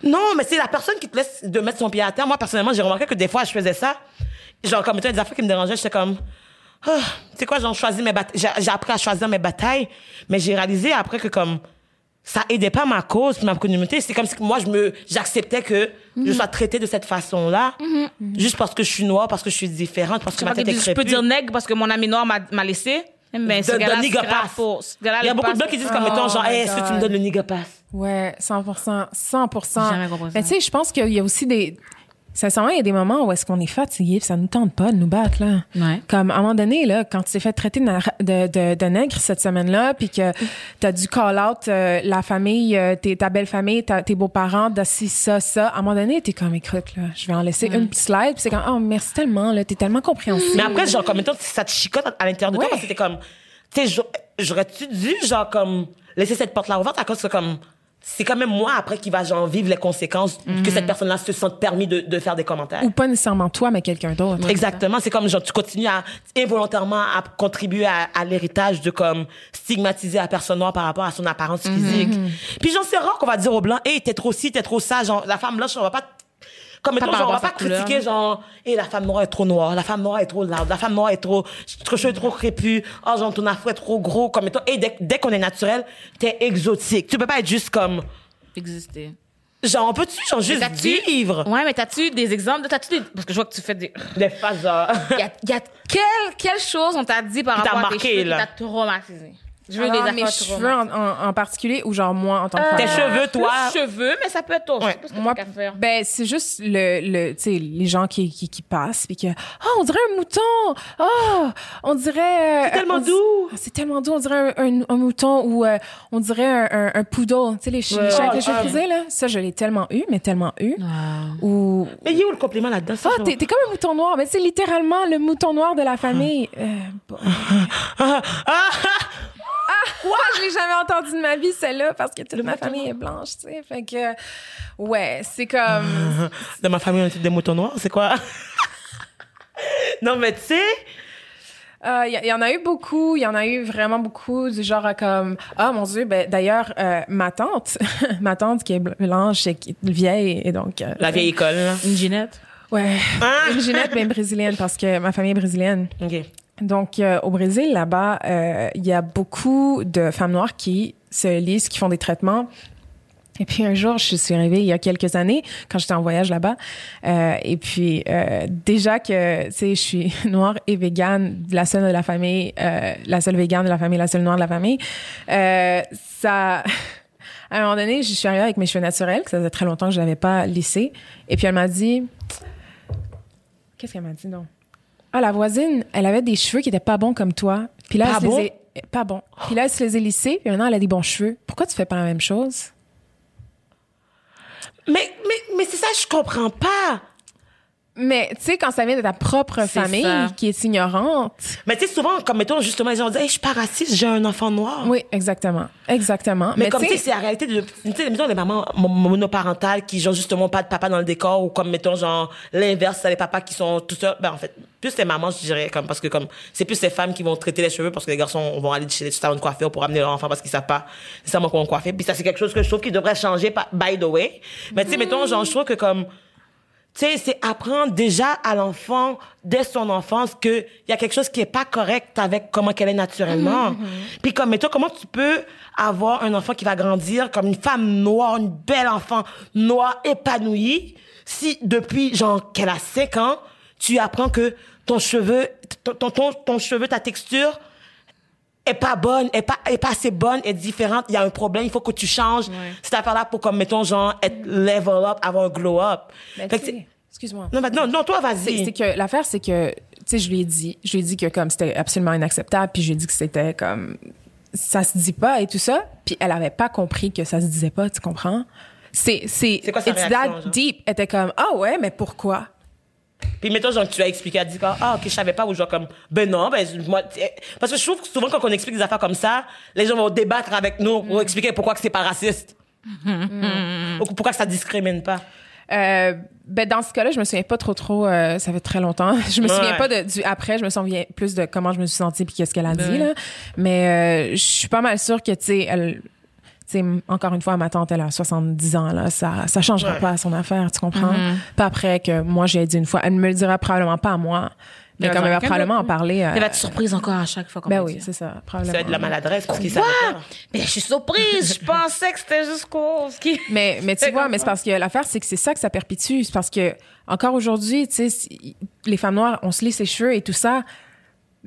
Non, mais c'est la personne qui te laisse de mettre son pied à terre. Moi, personnellement, j'ai remarqué que des fois, je faisais ça. Genre, comme, mettons, des affaires qui me dérangeaient, j'étais comme, ah, tu sais quoi, genre, choisi mes batailles. J'ai appris à choisir mes batailles, mais j'ai réalisé après que, comme, ça aidait pas ma cause, ma communauté. C'est comme si moi, je me, j'acceptais que je sois traitée de cette façon-là, juste parce que je suis noire, parce que je suis différente, parce que ma tête est je peux dire nègre parce que mon ami noir m'a m'a laissé? Mais De- de nigga pass. pour- Il y a beaucoup de blancs qui disent comme Oh mettons, genre, my hey, est-ce que tu me donnes le nigga pass? Ouais, 100%, 100%. Jamais compris ça. Mais tu sais, je pense qu'il y a aussi des sincèrement, il y a des moments où est-ce qu'on est fatigué, puis ça nous tente pas de nous battre, là. Ouais. Comme, à un moment donné, là, quand tu t'es fait traiter de, de, de, de nègre cette semaine-là, puis que t'as dû call out euh, la famille, euh, tes- ta belle famille, ta- tes beaux-parents, de ci, ça, ça, à un moment donné, t'es comme, écoute, là, je vais en laisser une petite slide, puis c'est comme, oh, merci tellement, là, t'es tellement compréhensible. Mais après, genre, comme, mettons, ça te chicote à l'intérieur de Ouais. toi parce que t'es comme, tu sais, j'aurais-tu dû, genre, comme, laisser cette porte-là ouverte à cause que, comme, c'est quand même moi après qui va, genre, vivre les conséquences que cette personne-là se sente permis de, de faire des commentaires. Ou pas nécessairement toi, mais quelqu'un d'autre. Exactement. C'est comme, genre, tu continues à, involontairement, à contribuer à, à l'héritage de, comme, stigmatiser la personne noire par rapport à son apparence physique. Puis, genre, c'est rare qu'on va dire aux blancs, hey, t'es trop ci, t'es trop ça. Genre, la femme blanche, on va pas, comme, mettons, genre, on va pas couleur. critiquer, genre, hey, la femme noire est trop noire, la femme noire est trop lourde, la femme noire est trop, ton cheveu est trop crépus, oh, genre, ton afro est trop gros, comme, mettons, hey, dès, dès qu'on est naturel, t'es exotique. Tu peux pas être juste comme, Exister. genre, on peut-tu, genre, juste vivre? Ouais, mais t'as-tu des exemples de. T'as-tu des. Parce que je vois que tu fais des. des phases. Il y a, y a quelle, quelle chose on t'a dit par rapport à tes cheveux qui t'a traumatisé? Je veux Alors, des mes affaires cheveux en, en, en particulier, ou genre moi, en tant que femme? Tes cheveux, toi? Plus cheveux, mais ça peut être autre. Ouais. Je sais pas ce que Moi, t'as qu'à faire. ben c'est juste le, le tu sais les gens qui, qui, qui passent puis que oh on dirait un mouton oh on dirait euh, C'est tellement on- doux. Ah, c'est tellement doux on dirait un, un, un mouton ou euh, on dirait un, un, un poodle tu sais les, chi- les chiens avec les cheveux Ah, frisés là ça je l'ai tellement eu mais tellement eu ou Mais il y a où le compliment là-dedans? ça, oh genre? t'es t'es comme un mouton noir mais c'est littéralement le mouton noir de la famille euh, bon. Ah, ah, Ouais, je l'ai jamais entendu de ma vie, celle-là, parce que toute ma famille est blanche, tu sais. Fait que, ouais, c'est comme, Dans ma famille, on était des moutons noirs, c'est quoi? non, mais tu sais, Euh, Il y, y en a eu beaucoup, il y en a eu vraiment beaucoup du genre à comme ah mon dieu ben d'ailleurs euh, ma tante ma tante qui est bl- blanche et qui est vieille et donc euh, la vieille école, là. Une Ginette. ouais Ah! une Ginette mais brésilienne parce que ma famille est brésilienne OK. Donc euh, au Brésil là-bas euh, il y a beaucoup de femmes noires qui se lisent qui font des traitements et puis un jour, je suis arrivée il y a quelques années quand j'étais en voyage là-bas. Euh, et puis euh, déjà que tu sais, je suis noire et végane, la seule de la famille, euh, la seule végane de la famille, la seule noire de la famille. Ça, à un moment donné, je suis arrivée avec mes cheveux naturels, que ça faisait très longtemps que je n'avais pas lissé. Et puis elle m'a dit, qu'est-ce qu'elle m'a dit non Ah la voisine, elle avait des cheveux qui étaient pas bons comme toi. Puis là, Pas elle se les bons? est- pas bon. Puis là, elle se les a lissés, puis maintenant elle a des bons cheveux. Pourquoi tu fais pas la même chose? Mais, mais, mais c'est ça, je comprends pas. Mais tu sais, quand ça vient de ta propre famille ça. qui est ignorante. Mais tu sais, souvent, comme mettons, justement, les gens disent, hey, je suis pas raciste, j'ai un enfant noir. Oui, exactement. Exactement. Mais, comme tu sais, c'est la réalité de, tu sais, mettons, les mamans mo- monoparentales qui, genre, justement, pas de papa dans le décor, ou comme, mettons, genre, l'inverse, c'est les papas qui sont tout seuls. Ben, en fait, plus les mamans, je dirais, comme, parce que, comme, c'est plus les femmes qui vont traiter les cheveux parce que les garçons vont aller chez les salons de coiffure pour amener leur enfant parce qu'ils savent pas nécessairement comment coiffer. Puis ça, c'est quelque chose que je trouve qui devrait changer, by the way. Mais tu sais, mettons, genre, je trouve que, comme, tu sais, c'est apprendre déjà à l'enfant, dès son enfance, que il y a quelque chose qui est pas correct avec comment qu'elle est naturellement. Puis comme, mais toi, comment tu peux avoir un enfant qui va grandir comme une femme noire, une belle enfant noire, épanouie, si depuis, genre, qu'elle a 5 ans, tu apprends que ton cheveu, ton, ton, ton, ton cheveu, ta texture, est pas bonne, est pas, est pas assez bonne, est différente, il y a un problème, il faut que tu changes cette affaire-là pour, comme, mettons, genre, être level up, avoir un glow up. Ben, Excuse-moi. non, non, non, toi, vas-y. c'est que l'affaire, c'est que, tu sais, je lui ai dit, je lui ai dit que comme c'était absolument inacceptable, puis je lui ai dit que c'était comme, ça se dit pas et tout ça, puis elle avait pas compris que ça se disait pas, tu comprends? C'est, c'est, it's that deep. Elle était comme, ah ouais, mais pourquoi? Puis, mettons, genre, tu as expliqué, elle dit, ah, ok, je savais pas, ou genre, comme, ben non, ben, moi, tu- parce que je trouve que souvent, quand on explique des affaires comme ça, les gens vont débattre avec nous pour expliquer pourquoi que c'est pas raciste. Ou pourquoi que ça discrimine pas. Euh, ben dans ce cas-là, je me souviens pas trop trop. euh, ça fait très longtemps. Je me souviens pas de, du après. Je me souviens plus de comment je me suis sentie puis qu'est-ce qu'elle a dit ouais. là. Mais euh, je suis pas mal sûre que tu sais, elle, sais, encore une fois, ma tante elle a 70 ans là, ça ça changera Ouais. pas son affaire, tu comprends? Pas après que moi j'ai dit une fois, elle ne me le dira probablement pas à moi, mais comme elle va probablement en parler. euh, Elle va être surprise encore à chaque fois qu'on ben oui, c'est ça, Ça probablement. va être de la maladresse parce qu'ils savent pas. Mais je suis surprise. je pensais que c'était juste cause qui. Mais, mais tu C'est vois, mais ça. c'est parce que l'affaire, c'est que c'est ça que ça perpétue. C'est parce que, encore aujourd'hui, tu sais, les femmes noires, on se lisse les cheveux et tout ça.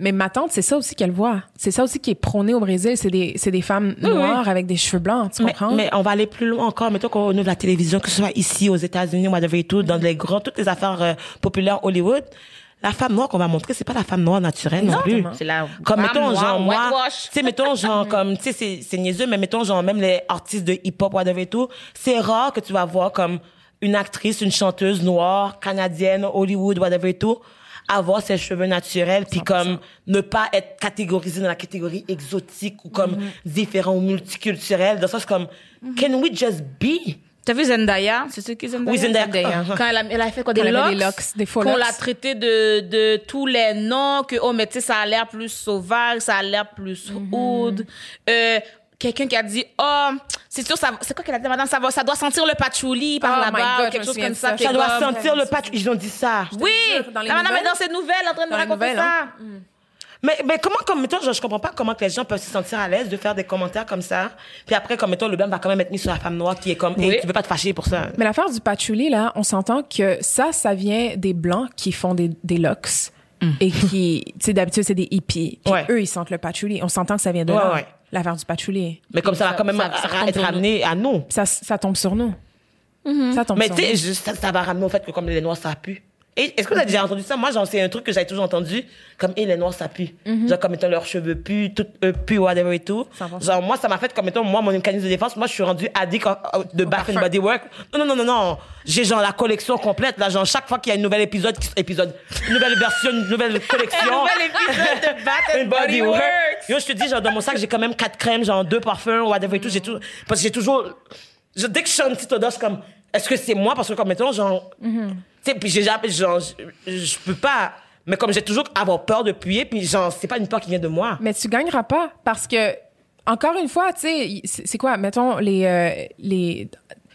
Mais ma tante, c'est ça aussi qu'elle voit. C'est ça aussi qui est prôné au Brésil. C'est des, c'est des femmes noires avec des cheveux blancs, tu Mais, comprends? mais on va aller plus loin encore. Mettons qu'on ouvre la télévision, que ce soit ici, aux États-Unis, whatever et tout, dans les grands, toutes les affaires euh, populaires Hollywood. La femme noire qu'on va montrer, c'est pas la femme noire naturelle non, plus. C'est la Comme femme mettons noire, genre moi, tu sais mettons genre comme tu sais c'est c'est niaiseux mais mettons genre même les artistes de hip-hop whatever et tout, c'est rare que tu vas voir comme une actrice, une chanteuse noire, canadienne, Hollywood whatever et tout avoir ses cheveux naturels puis comme ne pas être catégorisé dans la catégorie exotique ou comme différent ou multiculturel dans le sens comme can we just be? T'as vu Zendaya? C'est ce qui Zendaya? Oui, Zendaya. Zendaya. Quand elle a, elle a fait quoi? Des locks? des locks, des faux Qu'on l'a traité de, de tous les noms, que, oh, mais tu sais, ça a l'air plus sauvage, ça a l'air plus Mhm. oud. Euh, quelqu'un qui a dit, oh, c'est sûr, ça, c'est quoi qu'elle a dit, madame? Ça, va, ça doit sentir le patchouli par Oh là-bas, quelque chose comme ça. ça. ça doit comme- sentir le patch ils ont dit ça Oui! dans la madame est dans ses nouvelles en train de raconter ça. hein. Mais, mais comment, comme, mettons, je, je comprends pas comment que les gens peuvent se sentir à l'aise de faire des commentaires comme ça. Puis après, comme, mettons, le blâme va quand même être mis sur la femme noire qui est comme, Oui. hey, tu veux pas te fâcher pour ça. Mais l'affaire du patchouli, là, on s'entend que ça, ça vient des Blancs qui font des, des locks. Et qui, tu sais, d'habitude, c'est des hippies. Puis Ouais. eux, ils sentent le patchouli. On s'entend que ça vient de Ouais, là. ouais. L'affaire du patchouli. Mais comme ça, va Ça- quand même ça- ça être ramené à nous. Ça, ça tombe sur nous. Ça tombe Mais sur tu sais, nous. juste, ça, ça va ramener au fait que comme les noirs, ça pue. Et est-ce que vous avez déjà entendu ça? Moi, j'en sais un truc que j'avais toujours entendu, comme, et les noirs, ça pue. Genre, comme, mettons, leurs cheveux puent, tout, eux puent, whatever et tout. 100%. Genre, moi, ça m'a fait, comme, mettons, moi, mon mécanisme de défense, moi, je suis rendu addict en- en- de Bath and Body Work. Non, non, non, non, non. J'ai, genre, la collection complète, là, genre, chaque fois qu'il y a une nouvelle épisode, épisode, une nouvelle version, une nouvelle collection. Nouvel épisode de Bath and body Body work. Yo, je te dis, genre, dans mon sac, j'ai quand même quatre crèmes, genre, deux parfums, whatever et tout. J'ai tout, parce que j'ai toujours, je- dès que je sens une petite odeur, je suis comme, est-ce que c'est moi? Parce que, comme, mettons, genre, tu sais, puis j'ai genre, je, peux pas, mais comme j'ai toujours avoir peur de puer, puis genre, c'est pas une peur qui vient de moi. Mais tu gagneras pas parce que, encore une fois, tu sais, c'est quoi, mettons, les, euh, les,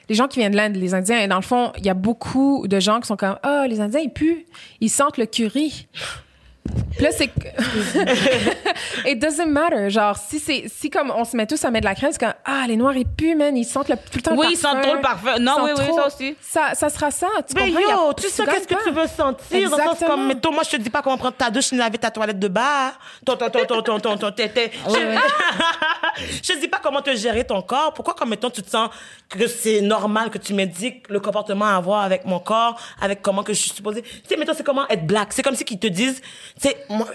les gens qui viennent de l'Inde, les Indiens, et dans le fond, il y a beaucoup de gens qui sont comme, ah, les Indiens, ils puent, ils sentent le curry. Puis là, c'est. It doesn't matter. Genre, si c'est, si comme on se met tous à mettre de la crème, c'est comme, ah, les Noirs, ils puent, man, ils sentent le, tout le temps le Oui, ils parfum. sentent trop le parfum. Non, oui, oui, trop. ça aussi. Ça, ça sera ça, tu Mais comprends? Y a- yo, tu sais qu'est-ce que tu veux sentir? Dans le sens Exactement. comme, mettons, moi, je te dis pas comment prendre ta douche ni laver ta toilette de bas. Ton, ton, ton, ton, ton, ton, ton, tété. Je je te dis pas comment te gérer ton corps. Pourquoi, comme, mettons, tu te sens que c'est normal que tu m'indiques le comportement à avoir avec mon corps, avec comment que je suis supposée? Tu sais, mettons, c'est comment être black. C'est comme si qu'ils te disent,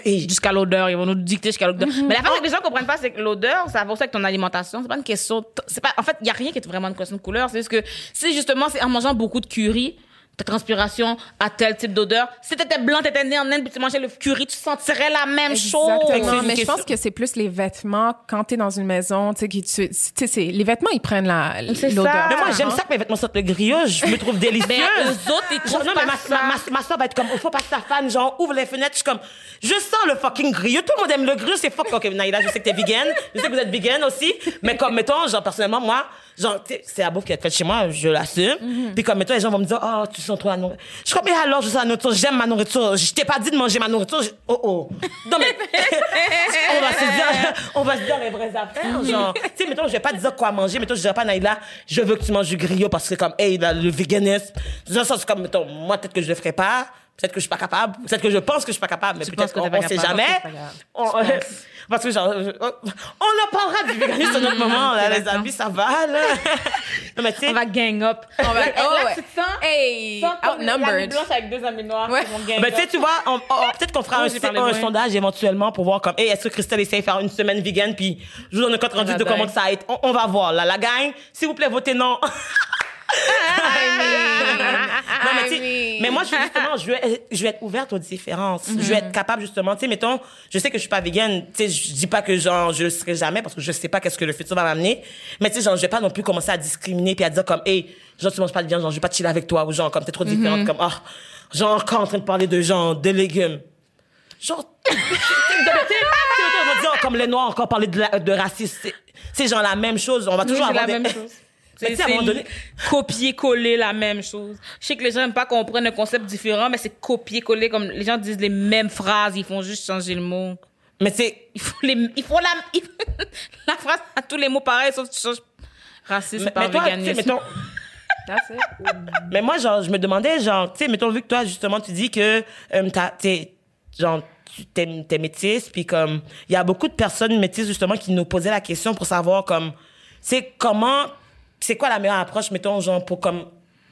Jusqu'à l'odeur, ils vont nous dicter jusqu'à l'odeur. Mais la chose que les gens comprennent pas, c'est que l'odeur, ça va aussi avec ton alimentation. C'est pas une question. C'est pas. En fait, il y a rien qui est vraiment une question de couleur. C'est juste que si justement, c'est en mangeant beaucoup de curry, ta transpiration a tel type d'odeur. Si t'étais blanc, t'étais né en Inde, puis tu mangeais le curry, tu sentirais la même chose. Exactement. Mais je pense que c'est plus les vêtements quand t'es dans une maison, tu sais, qui tu, sais, les vêtements ils prennent la l'odeur. mais moi, j'aime ça que mes vêtements sortent le grillage. Je me trouve délicieuse. Ben, eux autres, ils Genre, trouvent non, pas mais ma, ça. ma, ma, ma soeur va être comme, il faut pas que ta fan, genre, ouvre les fenêtres. Je suis comme, je sens le fucking grilleux. Tout le monde aime le grilleux, c'est fuck. Ok, Naïla, je sais que t'es vegan. Je sais que vous êtes vegan aussi. Mais comme, mettons, genre, personnellement, moi, genre, tu sais, c'est la bouffe qui est faite chez moi, je l'assume. Mhm. Puis comme, mettons, les gens vont me dire, oh, tu sens trop la nourriture. Je comme, mais alors, je sens la nourriture, j'aime ma nourriture. Je t'ai pas dit de manger ma nourriture. Je- Oh, oh. Non, mais, on va se dire, on va se dire les vraies affaires, genre. Tu sais, mettons, je vais pas te dire quoi manger, mettons, je dirais pas, Naïla, je veux que tu manges du griot parce que comme, hey, là, le véganisme. Ça, c'est comme, mettons, moi, peut-être que je le ferai pas. Peut-être que je suis pas capable. Peut-être que je pense que je suis pas capable, mais Tu peut-être qu'on sait jamais. Parce que genre, je- on en parlera du véganisme à notre moment, là, les amis, ça va, là. Non, mais tu sais. On va gang up. On va, là, oh, ouais. tu te sens, Hey, outnumbered. blanche avec deux amis noirs Ouais. qui vont gang Ben, tu sais, up. tu vois, on- on- peut-être qu'on fera Oh, un, sondage éventuellement pour voir comme, hey, est-ce que Christelle essaie de faire une semaine vegan, puis je vous donne un compte rendu va de bien. comment que ça va être. On, on va voir, là. La gang, s'il vous plaît, votez non. Non, mais, tu sais, I mean. mais moi, je, justement, je vais, je vais être ouverte aux différences. Je vais être capable, justement, tu sais, mettons, je sais que je suis pas végane, tu sais, je dis pas que, genre, je le serai jamais parce que je sais pas qu'est-ce que le futur va m'amener. Mais, tu sais, genre, je vais pas non plus commencer à discriminer puis à dire comme, hey, genre, tu manges pas de viande, genre, je vais pas chiller avec toi ou genre, comme t'es trop différente, comme, ah, genre, encore en train de parler de, genre, de légumes. Genre, comme les Noirs, encore parler de, la- de racisme. C'est- genre la même chose. On va Oui, toujours la avoir des- même chose. À donné, copier-coller la même chose. Je sais que les gens n'aiment pas qu'on prenne un concept différent, mais c'est copier-coller comme les gens disent les mêmes phrases, ils font juste changer le mot. mais tu sais, Il faut les, il faut la, la phrase a tous les mots pareils, sauf que tu changes racisme mais, par mais toi, véganisme. mettons, That's it. Mais moi, genre, je me demandais, genre, tu sais, mettons, vu que toi, justement, tu dis que, euh, t'es, genre, tu t'es, t'es métisse, puis comme, il y a beaucoup de personnes métisses, justement, qui nous posaient la question pour savoir, comme, c'est comment, c'est quoi la meilleure approche, mettons, genre, pour, comme,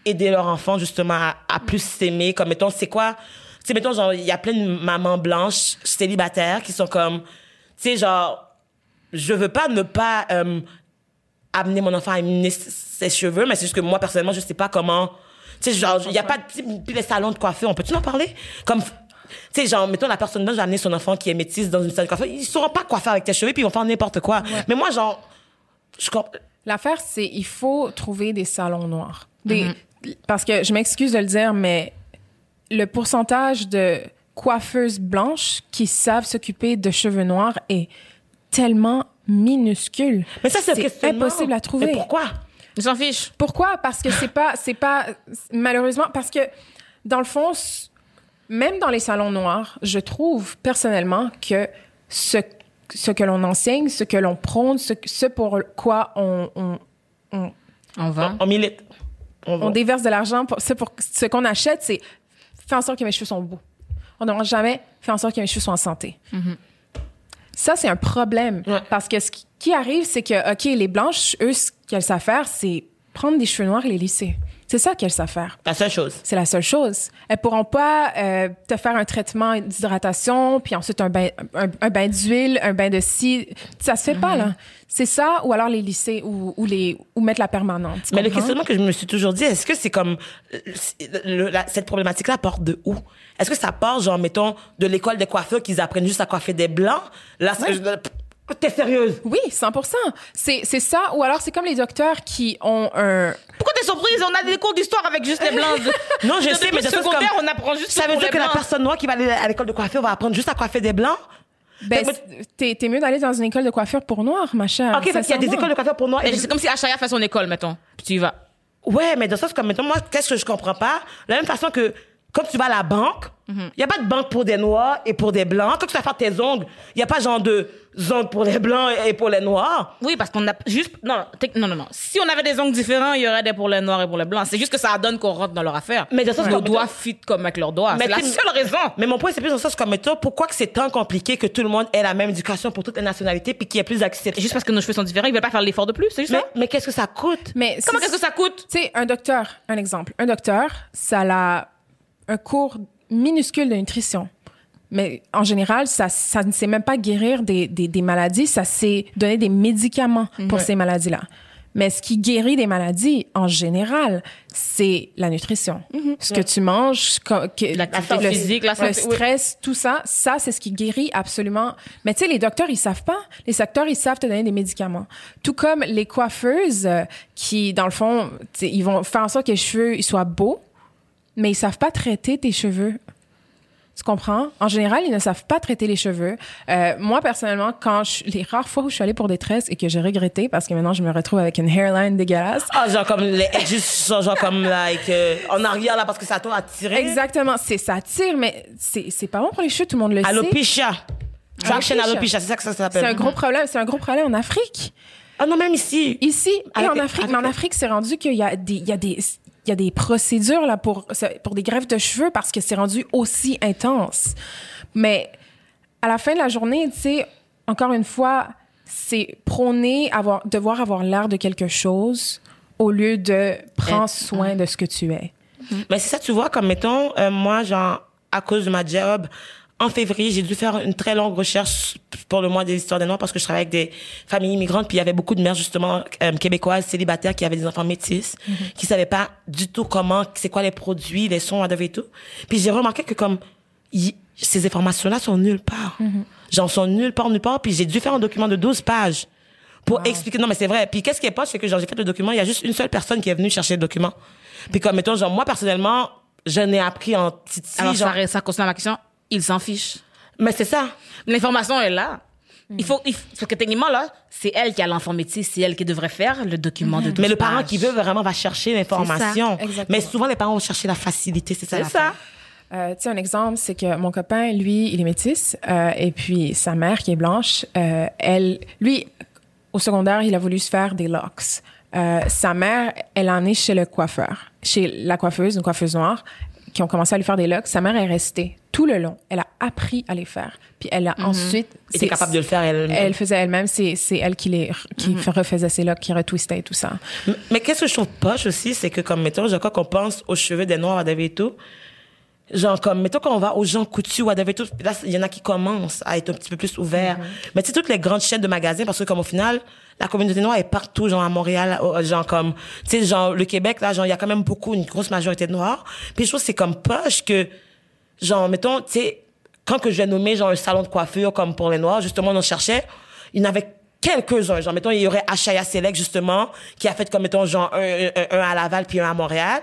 aider leur enfant, justement, à, à plus s'aimer, comme, mettons, c'est quoi, tu sais, mettons, genre, il y a plein de mamans blanches, célibataires, qui sont comme, tu sais, genre, je veux pas ne pas euh, amener mon enfant à éminer ses cheveux, mais c'est juste que moi, personnellement, je sais pas comment. Tu sais, genre, il y a pas de. Les salons de coiffure, on peut-tu en parler? Comme. Tu sais, genre, mettons, la personne blanche va amener son enfant qui est métisse dans une salle de coiffure. Ils sauront pas quoi faire avec tes cheveux, puis ils vont faire n'importe quoi. Mais moi, genre. Je comp- L'affaire, c'est il faut trouver des salons noirs. Des, Parce que je m'excuse de le dire, mais le pourcentage de coiffeuses blanches qui savent s'occuper de cheveux noirs est tellement minuscule. Mais ça, c'est impossible à trouver. Mais pourquoi? Ils s'en fichent. Pourquoi? Parce que c'est pas, c'est pas, malheureusement, parce que dans le fond, même dans les salons noirs, je trouve personnellement que ce, ce que l'on enseigne, ce que l'on prône, ce, ce pour quoi on, on, on, On va. On milite. On, déverse de l'argent, pour, ce, pour, ce qu'on achète, c'est faire en sorte que mes cheveux sont beaux. On ne jamais faire en sorte que mes cheveux soient en santé. Ça, c'est un problème. Ouais. Parce que ce qui- qui arrive, c'est que, OK, les blanches, eux, ce qu'elles savent faire, c'est prendre des cheveux noirs et les lisser. C'est ça qu'elles savent faire. La seule chose. C'est la seule chose. Elles pourront pas euh, te faire un traitement d'hydratation, puis ensuite un bain, un, un bain d'huile, un bain de scie. Ça se fait pas, là. C'est ça, ou alors les lisser, ou, ou, les, ou mettre la permanente. Mais le questionnement que je me suis toujours dit, est-ce que c'est comme euh, le- la- cette problématique-là part de où? Est-ce que ça part, genre, mettons, de l'école des coiffeurs qu'ils apprennent juste à coiffer des blancs? Là, je- t'es sérieuse? Oui, 100 C'est c'est ça, ou alors c'est comme les docteurs qui ont un... Pourquoi t'es surprise On a des cours d'histoire avec juste les blancs. Non, je sais, mais secondaire, comme- on apprend juste Ça veut dire que la personne noire qui va aller à l'école de coiffure va apprendre juste à coiffer des blancs Ben, Mais- t'es t'es mieux d'aller dans une école de coiffure pour noirs, ma chère. Ok, parce qu'il y a des écoles de coiffure pour noirs. des- C'est comme si Achaya fait son école, mettons. Puis tu y vas. Ouais, mais dans le sens comme, mettons, moi, qu'est-ce que je comprends pas? De la même façon que quand tu vas à la banque, il Mhm. y a pas de banque pour des noirs et pour des blancs. Quand tu vas faire tes ongles, il y a pas genre de ongles pour les blancs et pour les noirs. Oui, parce qu'on a juste. Non, non, non, non. Si on avait des ongles différents, il y aurait des pour les noirs et pour les blancs. C'est juste que ça donne qu'on rentre dans leur affaire. Mais dans le sens nos doigts fit comme avec leurs doigts. Mais C'est la seule raison. Mais mon point, c'est plus dans le sens comme, mettons, pourquoi que c'est tant compliqué que tout le monde ait la même éducation pour toutes les nationalités puis qu'il y ait plus d'accès? Juste parce que nos cheveux sont différents, ils veulent pas faire l'effort de plus, c'est juste Mais, ça? mais qu'est-ce que ça coûte? Mais Comment qu'est-ce que ça coûte? Tu sais, un docteur, un exemple. Un docteur, ça a un cours minuscule de nutrition. Mais en général, ça, ça ne sait même pas guérir des, des, des maladies, ça sait donner des médicaments pour ces maladies-là. Mais ce qui guérit des maladies, en général, c'est la nutrition. Ce que tu manges, que- L'activité le- physique, la le oui. stress, tout ça, ça, c'est ce qui guérit absolument. Mais tu sais, les docteurs, ils savent pas. Les docteurs, ils savent te donner des médicaments. Tout comme les coiffeuses euh, qui, dans le fond, ils vont faire en sorte que les cheveux ils soient beaux, mais ils savent pas traiter tes cheveux. Tu comprends? En général, ils ne savent pas traiter les cheveux. Euh, moi, personnellement, quand je, les rares fois où je suis allée pour des tresses et que j'ai regretté parce que maintenant je me retrouve avec une hairline dégueulasse. Ah, genre comme les, juste, genre, genre comme, like, euh, en arrière, là, parce que ça t'a attiré. Exactement. C'est, ça tire, mais c'est, c'est pas bon pour les cheveux. Tout le monde le sait. Alopecia. Traction Alopecia. alopecia, c'est ça que ça s'appelle. C'est un gros problème. C'est un gros problème en Afrique. Ah non, même ici. Ici et Avec- en Afrique. avec- Mais en Afrique, c'est rendu qu'il y a des, il y a des, il y a des procédures là pour, pour des greffes de cheveux parce que c'est rendu aussi intense. Mais à la fin de la journée, tu sais, encore une fois, c'est prôner avoir, devoir avoir l'air de quelque chose au lieu de prendre soin de ce que tu es. Mais c'est ça, tu vois, comme mettons, euh, moi, genre, à cause de ma job, en février, j'ai dû faire une très longue recherche pour le mois des histoires des Noirs parce que je travaillais avec des familles immigrantes, puis il y avait beaucoup de mères, justement, euh, québécoises, célibataires, qui avaient des enfants métis, qui savaient pas du tout comment, c'est quoi les produits, les sons, et tout. Puis j'ai remarqué que comme, y- ces informations-là sont nulle part. Genre, sont nulle part, nulle part, puis j'ai dû faire un document de 12 pages pour expliquer. Non, mais c'est vrai. Puis qu'est-ce qui est pas, c'est que genre, j'ai fait le document, il y a juste une seule personne qui est venue chercher le document. Puis comme, mettons, genre, moi, personnellement, je n'ai appris en titi, Alors, genre. ça, ça concerne ma question. Ils s'en fichent. Mais c'est ça. L'information est là. Il faut, il faut- parce que techniquement, là, c'est elle qui a l'enfant métis, c'est elle qui devrait faire le document de 12 Mais le parent pages. qui veut vraiment va chercher l'information. Mais souvent, les parents vont chercher la facilité, c'est ça. C'est ça. Euh, tu sais, un exemple, c'est que mon copain, lui, il est métis, euh, et puis sa mère, qui est blanche, euh, elle, lui, au secondaire, il a voulu se faire des locks. Euh, sa mère, elle en est chez le coiffeur, chez la coiffeuse, une coiffeuse noire, qui ont commencé à lui faire des locks. Sa mère est restée tout le long. Elle a appris à les faire. Puis elle a ensuite... était c'est- capable de le faire elle-même. Elle faisait elle-même, c'est elle qui, les, qui refaisait ses locks, qui retwistait et tout ça. Mais- Mais qu'est-ce que je trouve poche aussi, c'est que comme, mettons, genre, quand on pense aux cheveux des noirs, et tout, genre, comme, mettons, quand on va aux gens coutus, whatever et tout, là, il y en a qui commencent à être un petit peu plus ouverts. Mais tu sais, toutes les grandes chaînes de magasins, parce que comme au final, la communauté noire est partout, genre, à Montréal, au- genre, comme, tu sais, genre, le Québec, là, genre, il y a quand même beaucoup, une grosse majorité de noirs. Puis je trouve c'est comme poche que, genre, mettons, tu sais, quand que je vais nommer, genre, un salon de coiffure comme pour les Noirs, justement, on en cherchait, il y en avait quelques-uns. Genre, mettons, il y aurait Achaya Select, justement, qui a fait, comme, mettons, genre, un, un à Laval puis un à Montréal.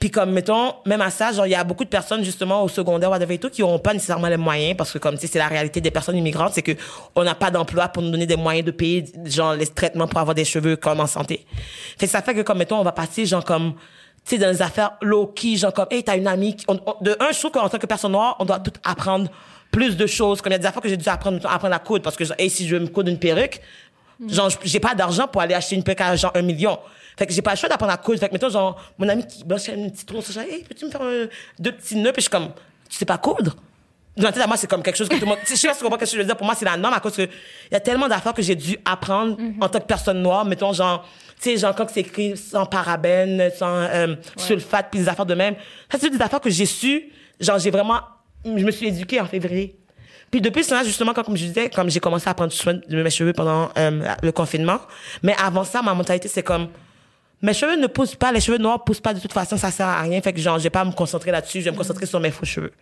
Puis comme, mettons, même à ça, genre, il y a beaucoup de personnes, justement, au secondaire, whatever et tout, qui n'auront pas nécessairement les moyens, parce que, comme, tu sais, c'est la réalité des personnes immigrantes, c'est que on n'a pas d'emploi pour nous donner des moyens de payer, genre, les traitements pour avoir des cheveux comme en santé. Fait ça fait que, comme, mettons, on va passer, genre, comme, tu sais, dans les affaires low-key, genre comme, hey, t'as une amie. on- de un, je trouve qu'en tant que personne noire, on doit tout apprendre plus de choses. Comme il y a des affaires que j'ai dû apprendre, apprendre à coudre, parce que, genre, hey, si je veux me coudre une perruque, genre, j'ai pas d'argent pour aller acheter une perruque à genre un million. Fait que j'ai pas le choix d'apprendre à coudre. Fait que, mettons, genre, mon ami qui bosse une petite tronçon, genre, hey, peux-tu me faire un- deux petits nœuds? Puis je suis comme, tu sais pas coudre? Dans la tête à moi, c'est comme quelque chose que tout le monde. Je sais pas si tu comprends ce que je veux dire. Pour moi, c'est la norme à cause que il y a tellement d'affaires que j'ai dû apprendre en tant que personne noire. Mettons, genre, tu sais, genre, quand c'est écrit sans parabènes, sans euh, sulfate, puis des affaires de même. Ça, c'est des affaires que j'ai su. Genre, j'ai vraiment. Je me suis éduquée en février. Puis depuis cela, justement, quand, comme je disais, comme j'ai commencé à prendre soin de mes cheveux pendant euh, le confinement. Mais avant ça, ma mentalité, c'est comme. Mes cheveux ne poussent pas, les cheveux noirs poussent pas de toute façon, ça sert à rien. Fait que genre, je vais pas me concentrer là-dessus, je vais me concentrer sur mes faux cheveux.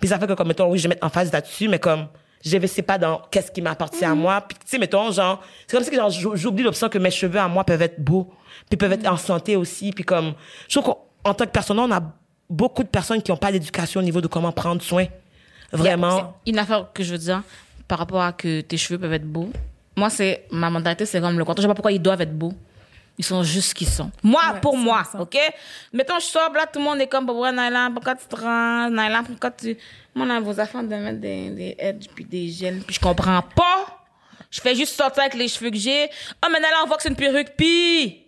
Puis ça fait que, comme, mettons, oui, je vais mettre en face là-dessus, mais comme, je ne sais pas dans qu'est-ce qui m'appartient à moi. Puis, tu sais, mettons, genre, c'est comme si que, genre, j'ou- j'oublie l'option que mes cheveux à moi peuvent être beaux, puis peuvent être en santé aussi. Puis comme, je trouve qu'en tant que personne, on a beaucoup de personnes qui n'ont pas d'éducation au niveau de comment prendre soin. Vraiment. Une affaire que je veux dire par rapport à que tes cheveux peuvent être beaux. Moi, c'est ma mentalité, c'est comme le contraire. Je sais pas pourquoi ils doivent être beaux. Ils sont juste ce qu'ils sont. Moi, Ouais, pour moi, ça. OK? Mettons, je sors, là, tout le monde est comme, pourquoi Naila, pourquoi tu te rends, Naila, pourquoi tu... Moi, on a vos affaires de mettre des, des edges puis des gels, puis je comprends pas. Je fais juste sortir avec les cheveux que j'ai. Oh, mais Naila, on voit que c'est une perruque, puis...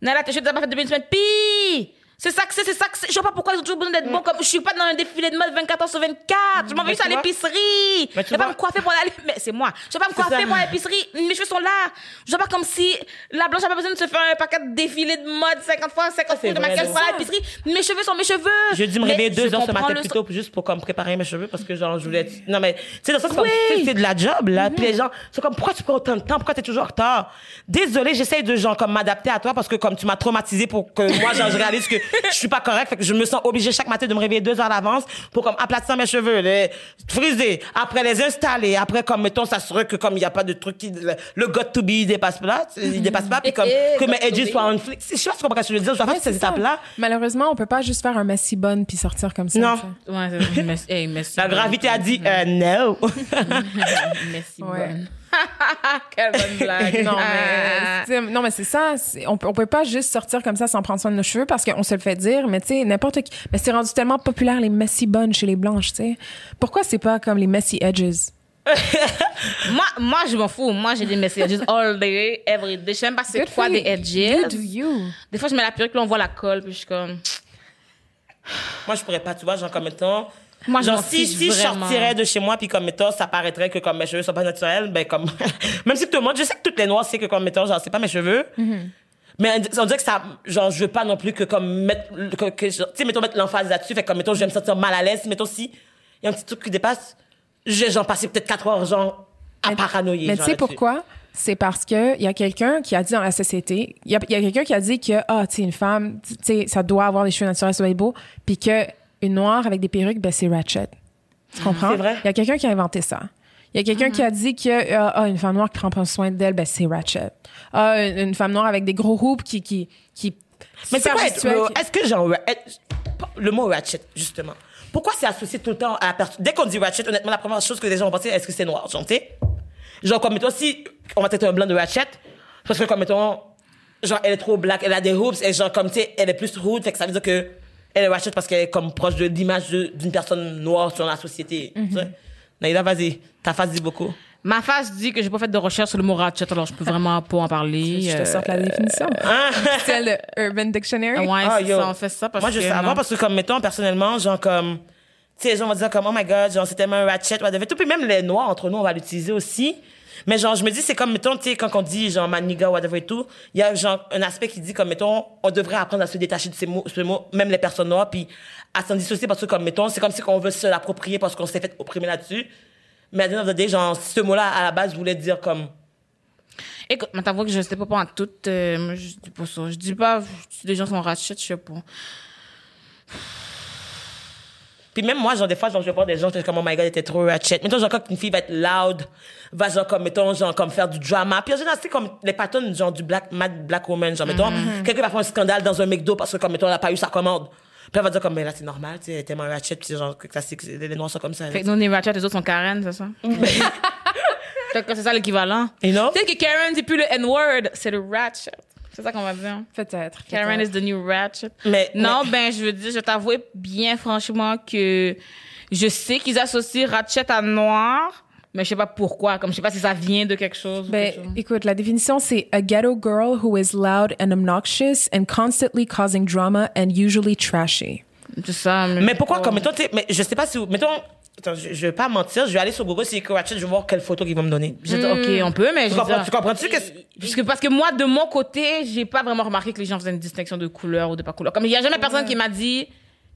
Naila, tes cheveux, t'as pas fait depuis une semaine, puis... C'est ça que c'est, c'est ça que c'est. Je sais pas pourquoi ils ont toujours besoin d'être bons comme. Je suis pas dans un défilé de mode 24 heures sur 24. Je m'en vais juste à l'épicerie. Je vais pas me coiffer pour aller. Mais c'est moi. Je vais pas me C'est coiffer pour l'épicerie. Mes cheveux sont là. Je vois pas comme si la blanche a pas besoin de se faire un paquet de défilés de mode 50 fois, 50 c'est fois de maquillage c'est pour aller à ça. l'épicerie. Mes cheveux sont mes cheveux. J'ai dû me réveiller deux heures ce matin plus tôt juste pour comme préparer mes cheveux parce que genre je voulais être... non mais tu sais dans le sens c'est de la job là puis les gens sont comme pourquoi tu prends autant de temps? Pourquoi t'es toujours en retard? Désolé j'essaye de genre comme m'adapter à toi parce que comme tu m'as traumatisé pour que moi genre je réalise que je suis pas correct fait que je me sens obligée chaque matin de me réveiller deux heures à l'avance pour comme aplatir mes cheveux les friser après les installer après comme mettons s'assurer que comme il y a pas de truc qui le, le got to be il dépasse pas il dépasse pas puis comme Eh, que got mes to edges soient en flic je sais pas si tu comprends ce que je veux dire je dois faire ces ça. étapes là Malheureusement, on peut pas juste faire un messy bun puis sortir comme ça. Non. Ouais, c'est merci. Hey, la gravité a dit euh, no Merci, Ouais. bonne. Quelle bonne blague. Non, mais, sais, non, mais c'est ça. c'est- On, peut- on peut pas juste sortir comme ça sans prendre soin de nos cheveux parce qu'on se le fait dire. Mais tu sais, n'importe qui. Mais c'est rendu tellement populaire les messy buns chez les blanches, tu sais. Pourquoi c'est pas comme les messy edges? moi, moi, je m'en fous. Moi, j'ai des messages all day, every day. Je sais même pas c'est Good quoi des you. edges. You do you. Des fois, je mets la perruque, là, on voit la colle, puis je suis comme. Moi, je pourrais pas, tu vois, genre, comme étant. Moi, je genre, si, si je sortirais de chez moi, puis comme étant, ça paraîtrait que comme mes cheveux sont pas naturels, ben, comme. Même si tout le monde, je sais que toutes les noirs, c'est que comme étant, genre, c'est pas mes cheveux. Mm-hmm. Mais on dirait que ça, genre, je veux pas non plus que comme mettre, que, que- tu sais, mettons, mettre l'emphase là-dessus, fait comme, mettons, je vais me sentir mal à l'aise, mettons, si il y a un petit truc qui dépasse, je vais, genre, passer peut-être 4 heures, genre, à paranoïer. Mais tu sais pourquoi? C'est parce que il y a quelqu'un qui a dit dans la société, il y a, quelqu'un qui a dit que ah, tu sais une femme, tu sais ça doit avoir des cheveux naturels, ça doit être beau, puis que une noire avec des perruques, ben c'est ratchet. Tu comprends? C'est vrai? Il y a quelqu'un qui a inventé ça. Il y a quelqu'un qui a dit que ah, ah, une femme noire qui prend pas soin d'elle, ben c'est ratchet. Ah, une, une femme noire avec des gros hoops qui qui qui Mais c'est quoi qui- Est-ce que genre le mot ratchet justement Pourquoi c'est associé tout le temps à la personne Dès qu'on dit ratchet, honnêtement, la première chose que les gens vont penser, est-ce que c'est noir, genre, tu sais? Genre comme mettons si on va traiter un blanc de ratchet, parce que comme mettons genre elle est trop black, elle a des hoops et genre comme tu sais, elle est plus hood, fait que ça veut dire que elle est ratchet parce qu'elle est comme proche de l'image d'une personne noire sur la société. tu sais. Naïda, vas-y, ta face dit beaucoup. Ma face dit que j'ai pas fait de recherche sur le mot ratchet, alors je peux vraiment pas en parler. je te Euh, sorte la définition? Celle de Urban Dictionary? Ouais, Ah, c'est yo. ça, on fait ça parce Moi, je que. sais avoir parce que, comme, mettons, personnellement, genre, comme, sais, les gens vont dire comme, oh my god, genre, c'est tellement un ratchet, whatever. Tout, puis même les noirs, entre nous, on va l'utiliser aussi. Mais genre, je me dis, c'est comme, mettons, tu sais, quand on dit, genre, maniga, whatever et tout, il y a, genre, un aspect qui dit, comme, mettons, on devrait apprendre à se détacher de ces mots, ces mots même les personnes noires, puis à s'en dissocier parce que, comme, mettons, c'est comme si on veut se l'approprier parce qu'on s'est fait opprimer là-dessus. Mais à the day, genre, ce mot-là, à la base, voulait dire comme, Écoute, mais t'avoues que je sais pas pas en tout. euh, je dis pas ça. Je dis pas, les gens sont ratchets, je sais pas. Puis même moi, genre, des fois, genre, je vois des gens, je suis comme, oh my god, était trop ratchet. Mettons, genre, quand une fille va être loud, va, genre, comme, mettons, genre, comme faire du drama. Puis, en général, c'est comme les patterns, genre, du black, mad black woman. Genre, mettons, quelqu'un va faire un scandale dans un McDo parce que, comme, mettons, elle a pas eu sa commande. Puis elle va dire, comme, mais là, c'est normal, tu sais, elle est tellement ratchet, puis c'est genre, classique, les noirs sont comme ça. Fait que nous, on est ratchets, les autres sont Karen, c'est ça? C'est ça l'équivalent. You know? Peut-être que Karen, c'est plus le N-word, c'est le ratchet. C'est ça qu'on va dire. Peut-être. Karen is the new ratchet. Mais- non, ben, je veux dire, je t'avoue bien franchement que je sais qu'ils associent ratchet à noir, mais je sais pas pourquoi. Comme je sais pas si ça vient de quelque chose. Ben, quelque chose. écoute, la définition, c'est a ghetto girl who is loud and obnoxious and constantly causing drama and usually trashy. C'est ça. Mais pourquoi, comme, mettons, mais je sais pas si vous, mettons, attends, je, je vais pas mentir, je vais aller sur Google, c'est écrit ratchet, je vais voir quelle photo qu'ils vont me donner. Je ok, on peut, mais Tu je veux comprends, dire- tu comprends-tu que, Parce que, parce que moi, de mon côté, j'ai pas vraiment remarqué que les gens faisaient une distinction de couleur ou de pas couleur. Comme il y a jamais personne qui m'a dit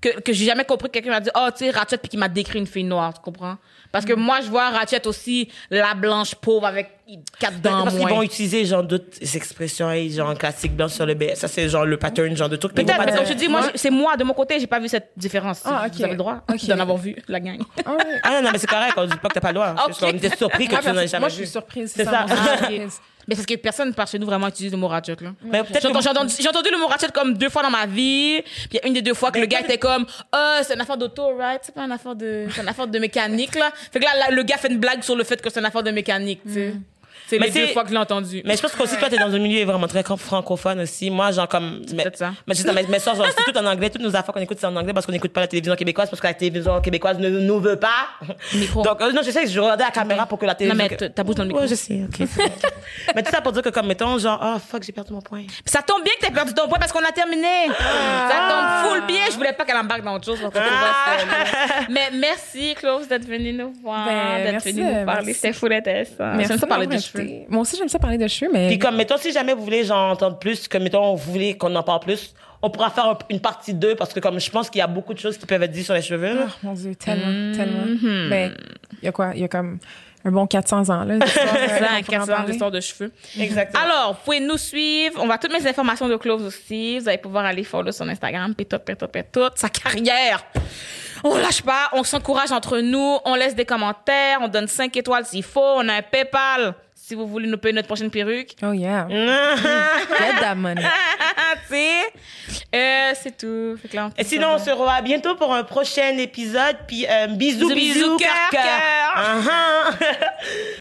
que, que j'ai jamais compris que quelqu'un m'a dit, oh, tu sais, Ratchet, puis qui m'a décrit une fille noire, tu comprends? Parce que moi, je vois Ratchet aussi, la blanche pauvre avec quatre dents parce qu'ils vont utiliser, genre, d'autres expressions, genre, classique blanc sur le BS. Ça, c'est genre le pattern, genre, de vont Peut-être, mais dire. comme je dis, moi, c'est moi, de mon côté, j'ai pas vu cette différence. Ah, ok. Vous avez le droit Ok. d'en avoir vu, la gang. Ah. Ah non, non, mais c'est correct, on dit pas que t'as pas le droit. Ok. Juste qu'on était surpris que Moi, tu n'en jamais moi, je vu. suis surprise. C'est ça, ça. Mais c'est parce que personne par chez nous vraiment utilise le mot ratchet, là. Mais peut-être J'ai que- entendu, j'ai entendu- le mot ratchet comme deux fois dans ma vie. Puis il y a une des deux fois que le gars était comme, ah, c'est une affaire d'auto, right? C'est pas une affaire de, c'est une affaire de mécanique, là. Fait que là, là, le gars fait une blague sur le fait que c'est une affaire de mécanique, tu sais. C'est Mais les deux fois que je l'ai entendu. Mais je pense qu'aussi, toi, t'es dans un milieu vraiment très francophone aussi. Moi, genre, comme. Mais, peut-être ça? Mais, c'est ça, mais, mais ça, genre, c'est tout en anglais. Toutes nos affaires qu'on écoute, c'est en anglais parce qu'on n'écoute pas la télévision québécoise, parce que la télévision québécoise ne nous veut pas. Micro. Donc, euh, non, je sais que je regardais la caméra pour que la Non, télévision. mais t- ta bouche dans le micro. Ouais, je sais, ok. mais tout ça pour dire que, comme, mettons, genre, oh, fuck, j'ai perdu mon point. Ça tombe bien que t'aies perdu ton point parce qu'on a terminé. Ça tombe full bien. Je voulais pas qu'elle embarque dans autre chose. ça- Mais merci, Claude, d'être venue nous voir, Ben, d'être venue nous parler. C'était full intéressant. Merci ça parler des cheveux. Moi aussi, j'aime ça parler de cheveux, mais. Puis, comme, mettons, si jamais vous voulez, genre, entendre plus, que, mettons, vous voulez qu'on en parle plus, on pourra faire un- une partie 2 parce que, comme, je pense qu'il y a beaucoup de choses qui peuvent être dites sur les cheveux, là. Oh, mon Dieu, tellement, Mm-hmm. tellement. Ben, il y a quoi? Il y a comme un bon 400 ans, là. d'histoire, euh, Ça, on un pourrait en 400 parler. d'histoire de cheveux. Exactement. Alors, vous pouvez nous suivre. On va toutes mes informations de Close aussi. Vous allez pouvoir aller follow sur Instagram, tout, puis tout. Sa carrière. On lâche pas. On s'encourage entre nous. On laisse des commentaires. On donne 5 étoiles s'il faut. On a un PayPal si vous voulez nous payer notre prochaine perruque. Oh, yeah. Get that money. Euh, c'est tout. Fait que là, on Et sinon, on se revoit bientôt pour un prochain épisode. Puis, euh, bisous, Bisous, bisous, bisous, cœur, cœur.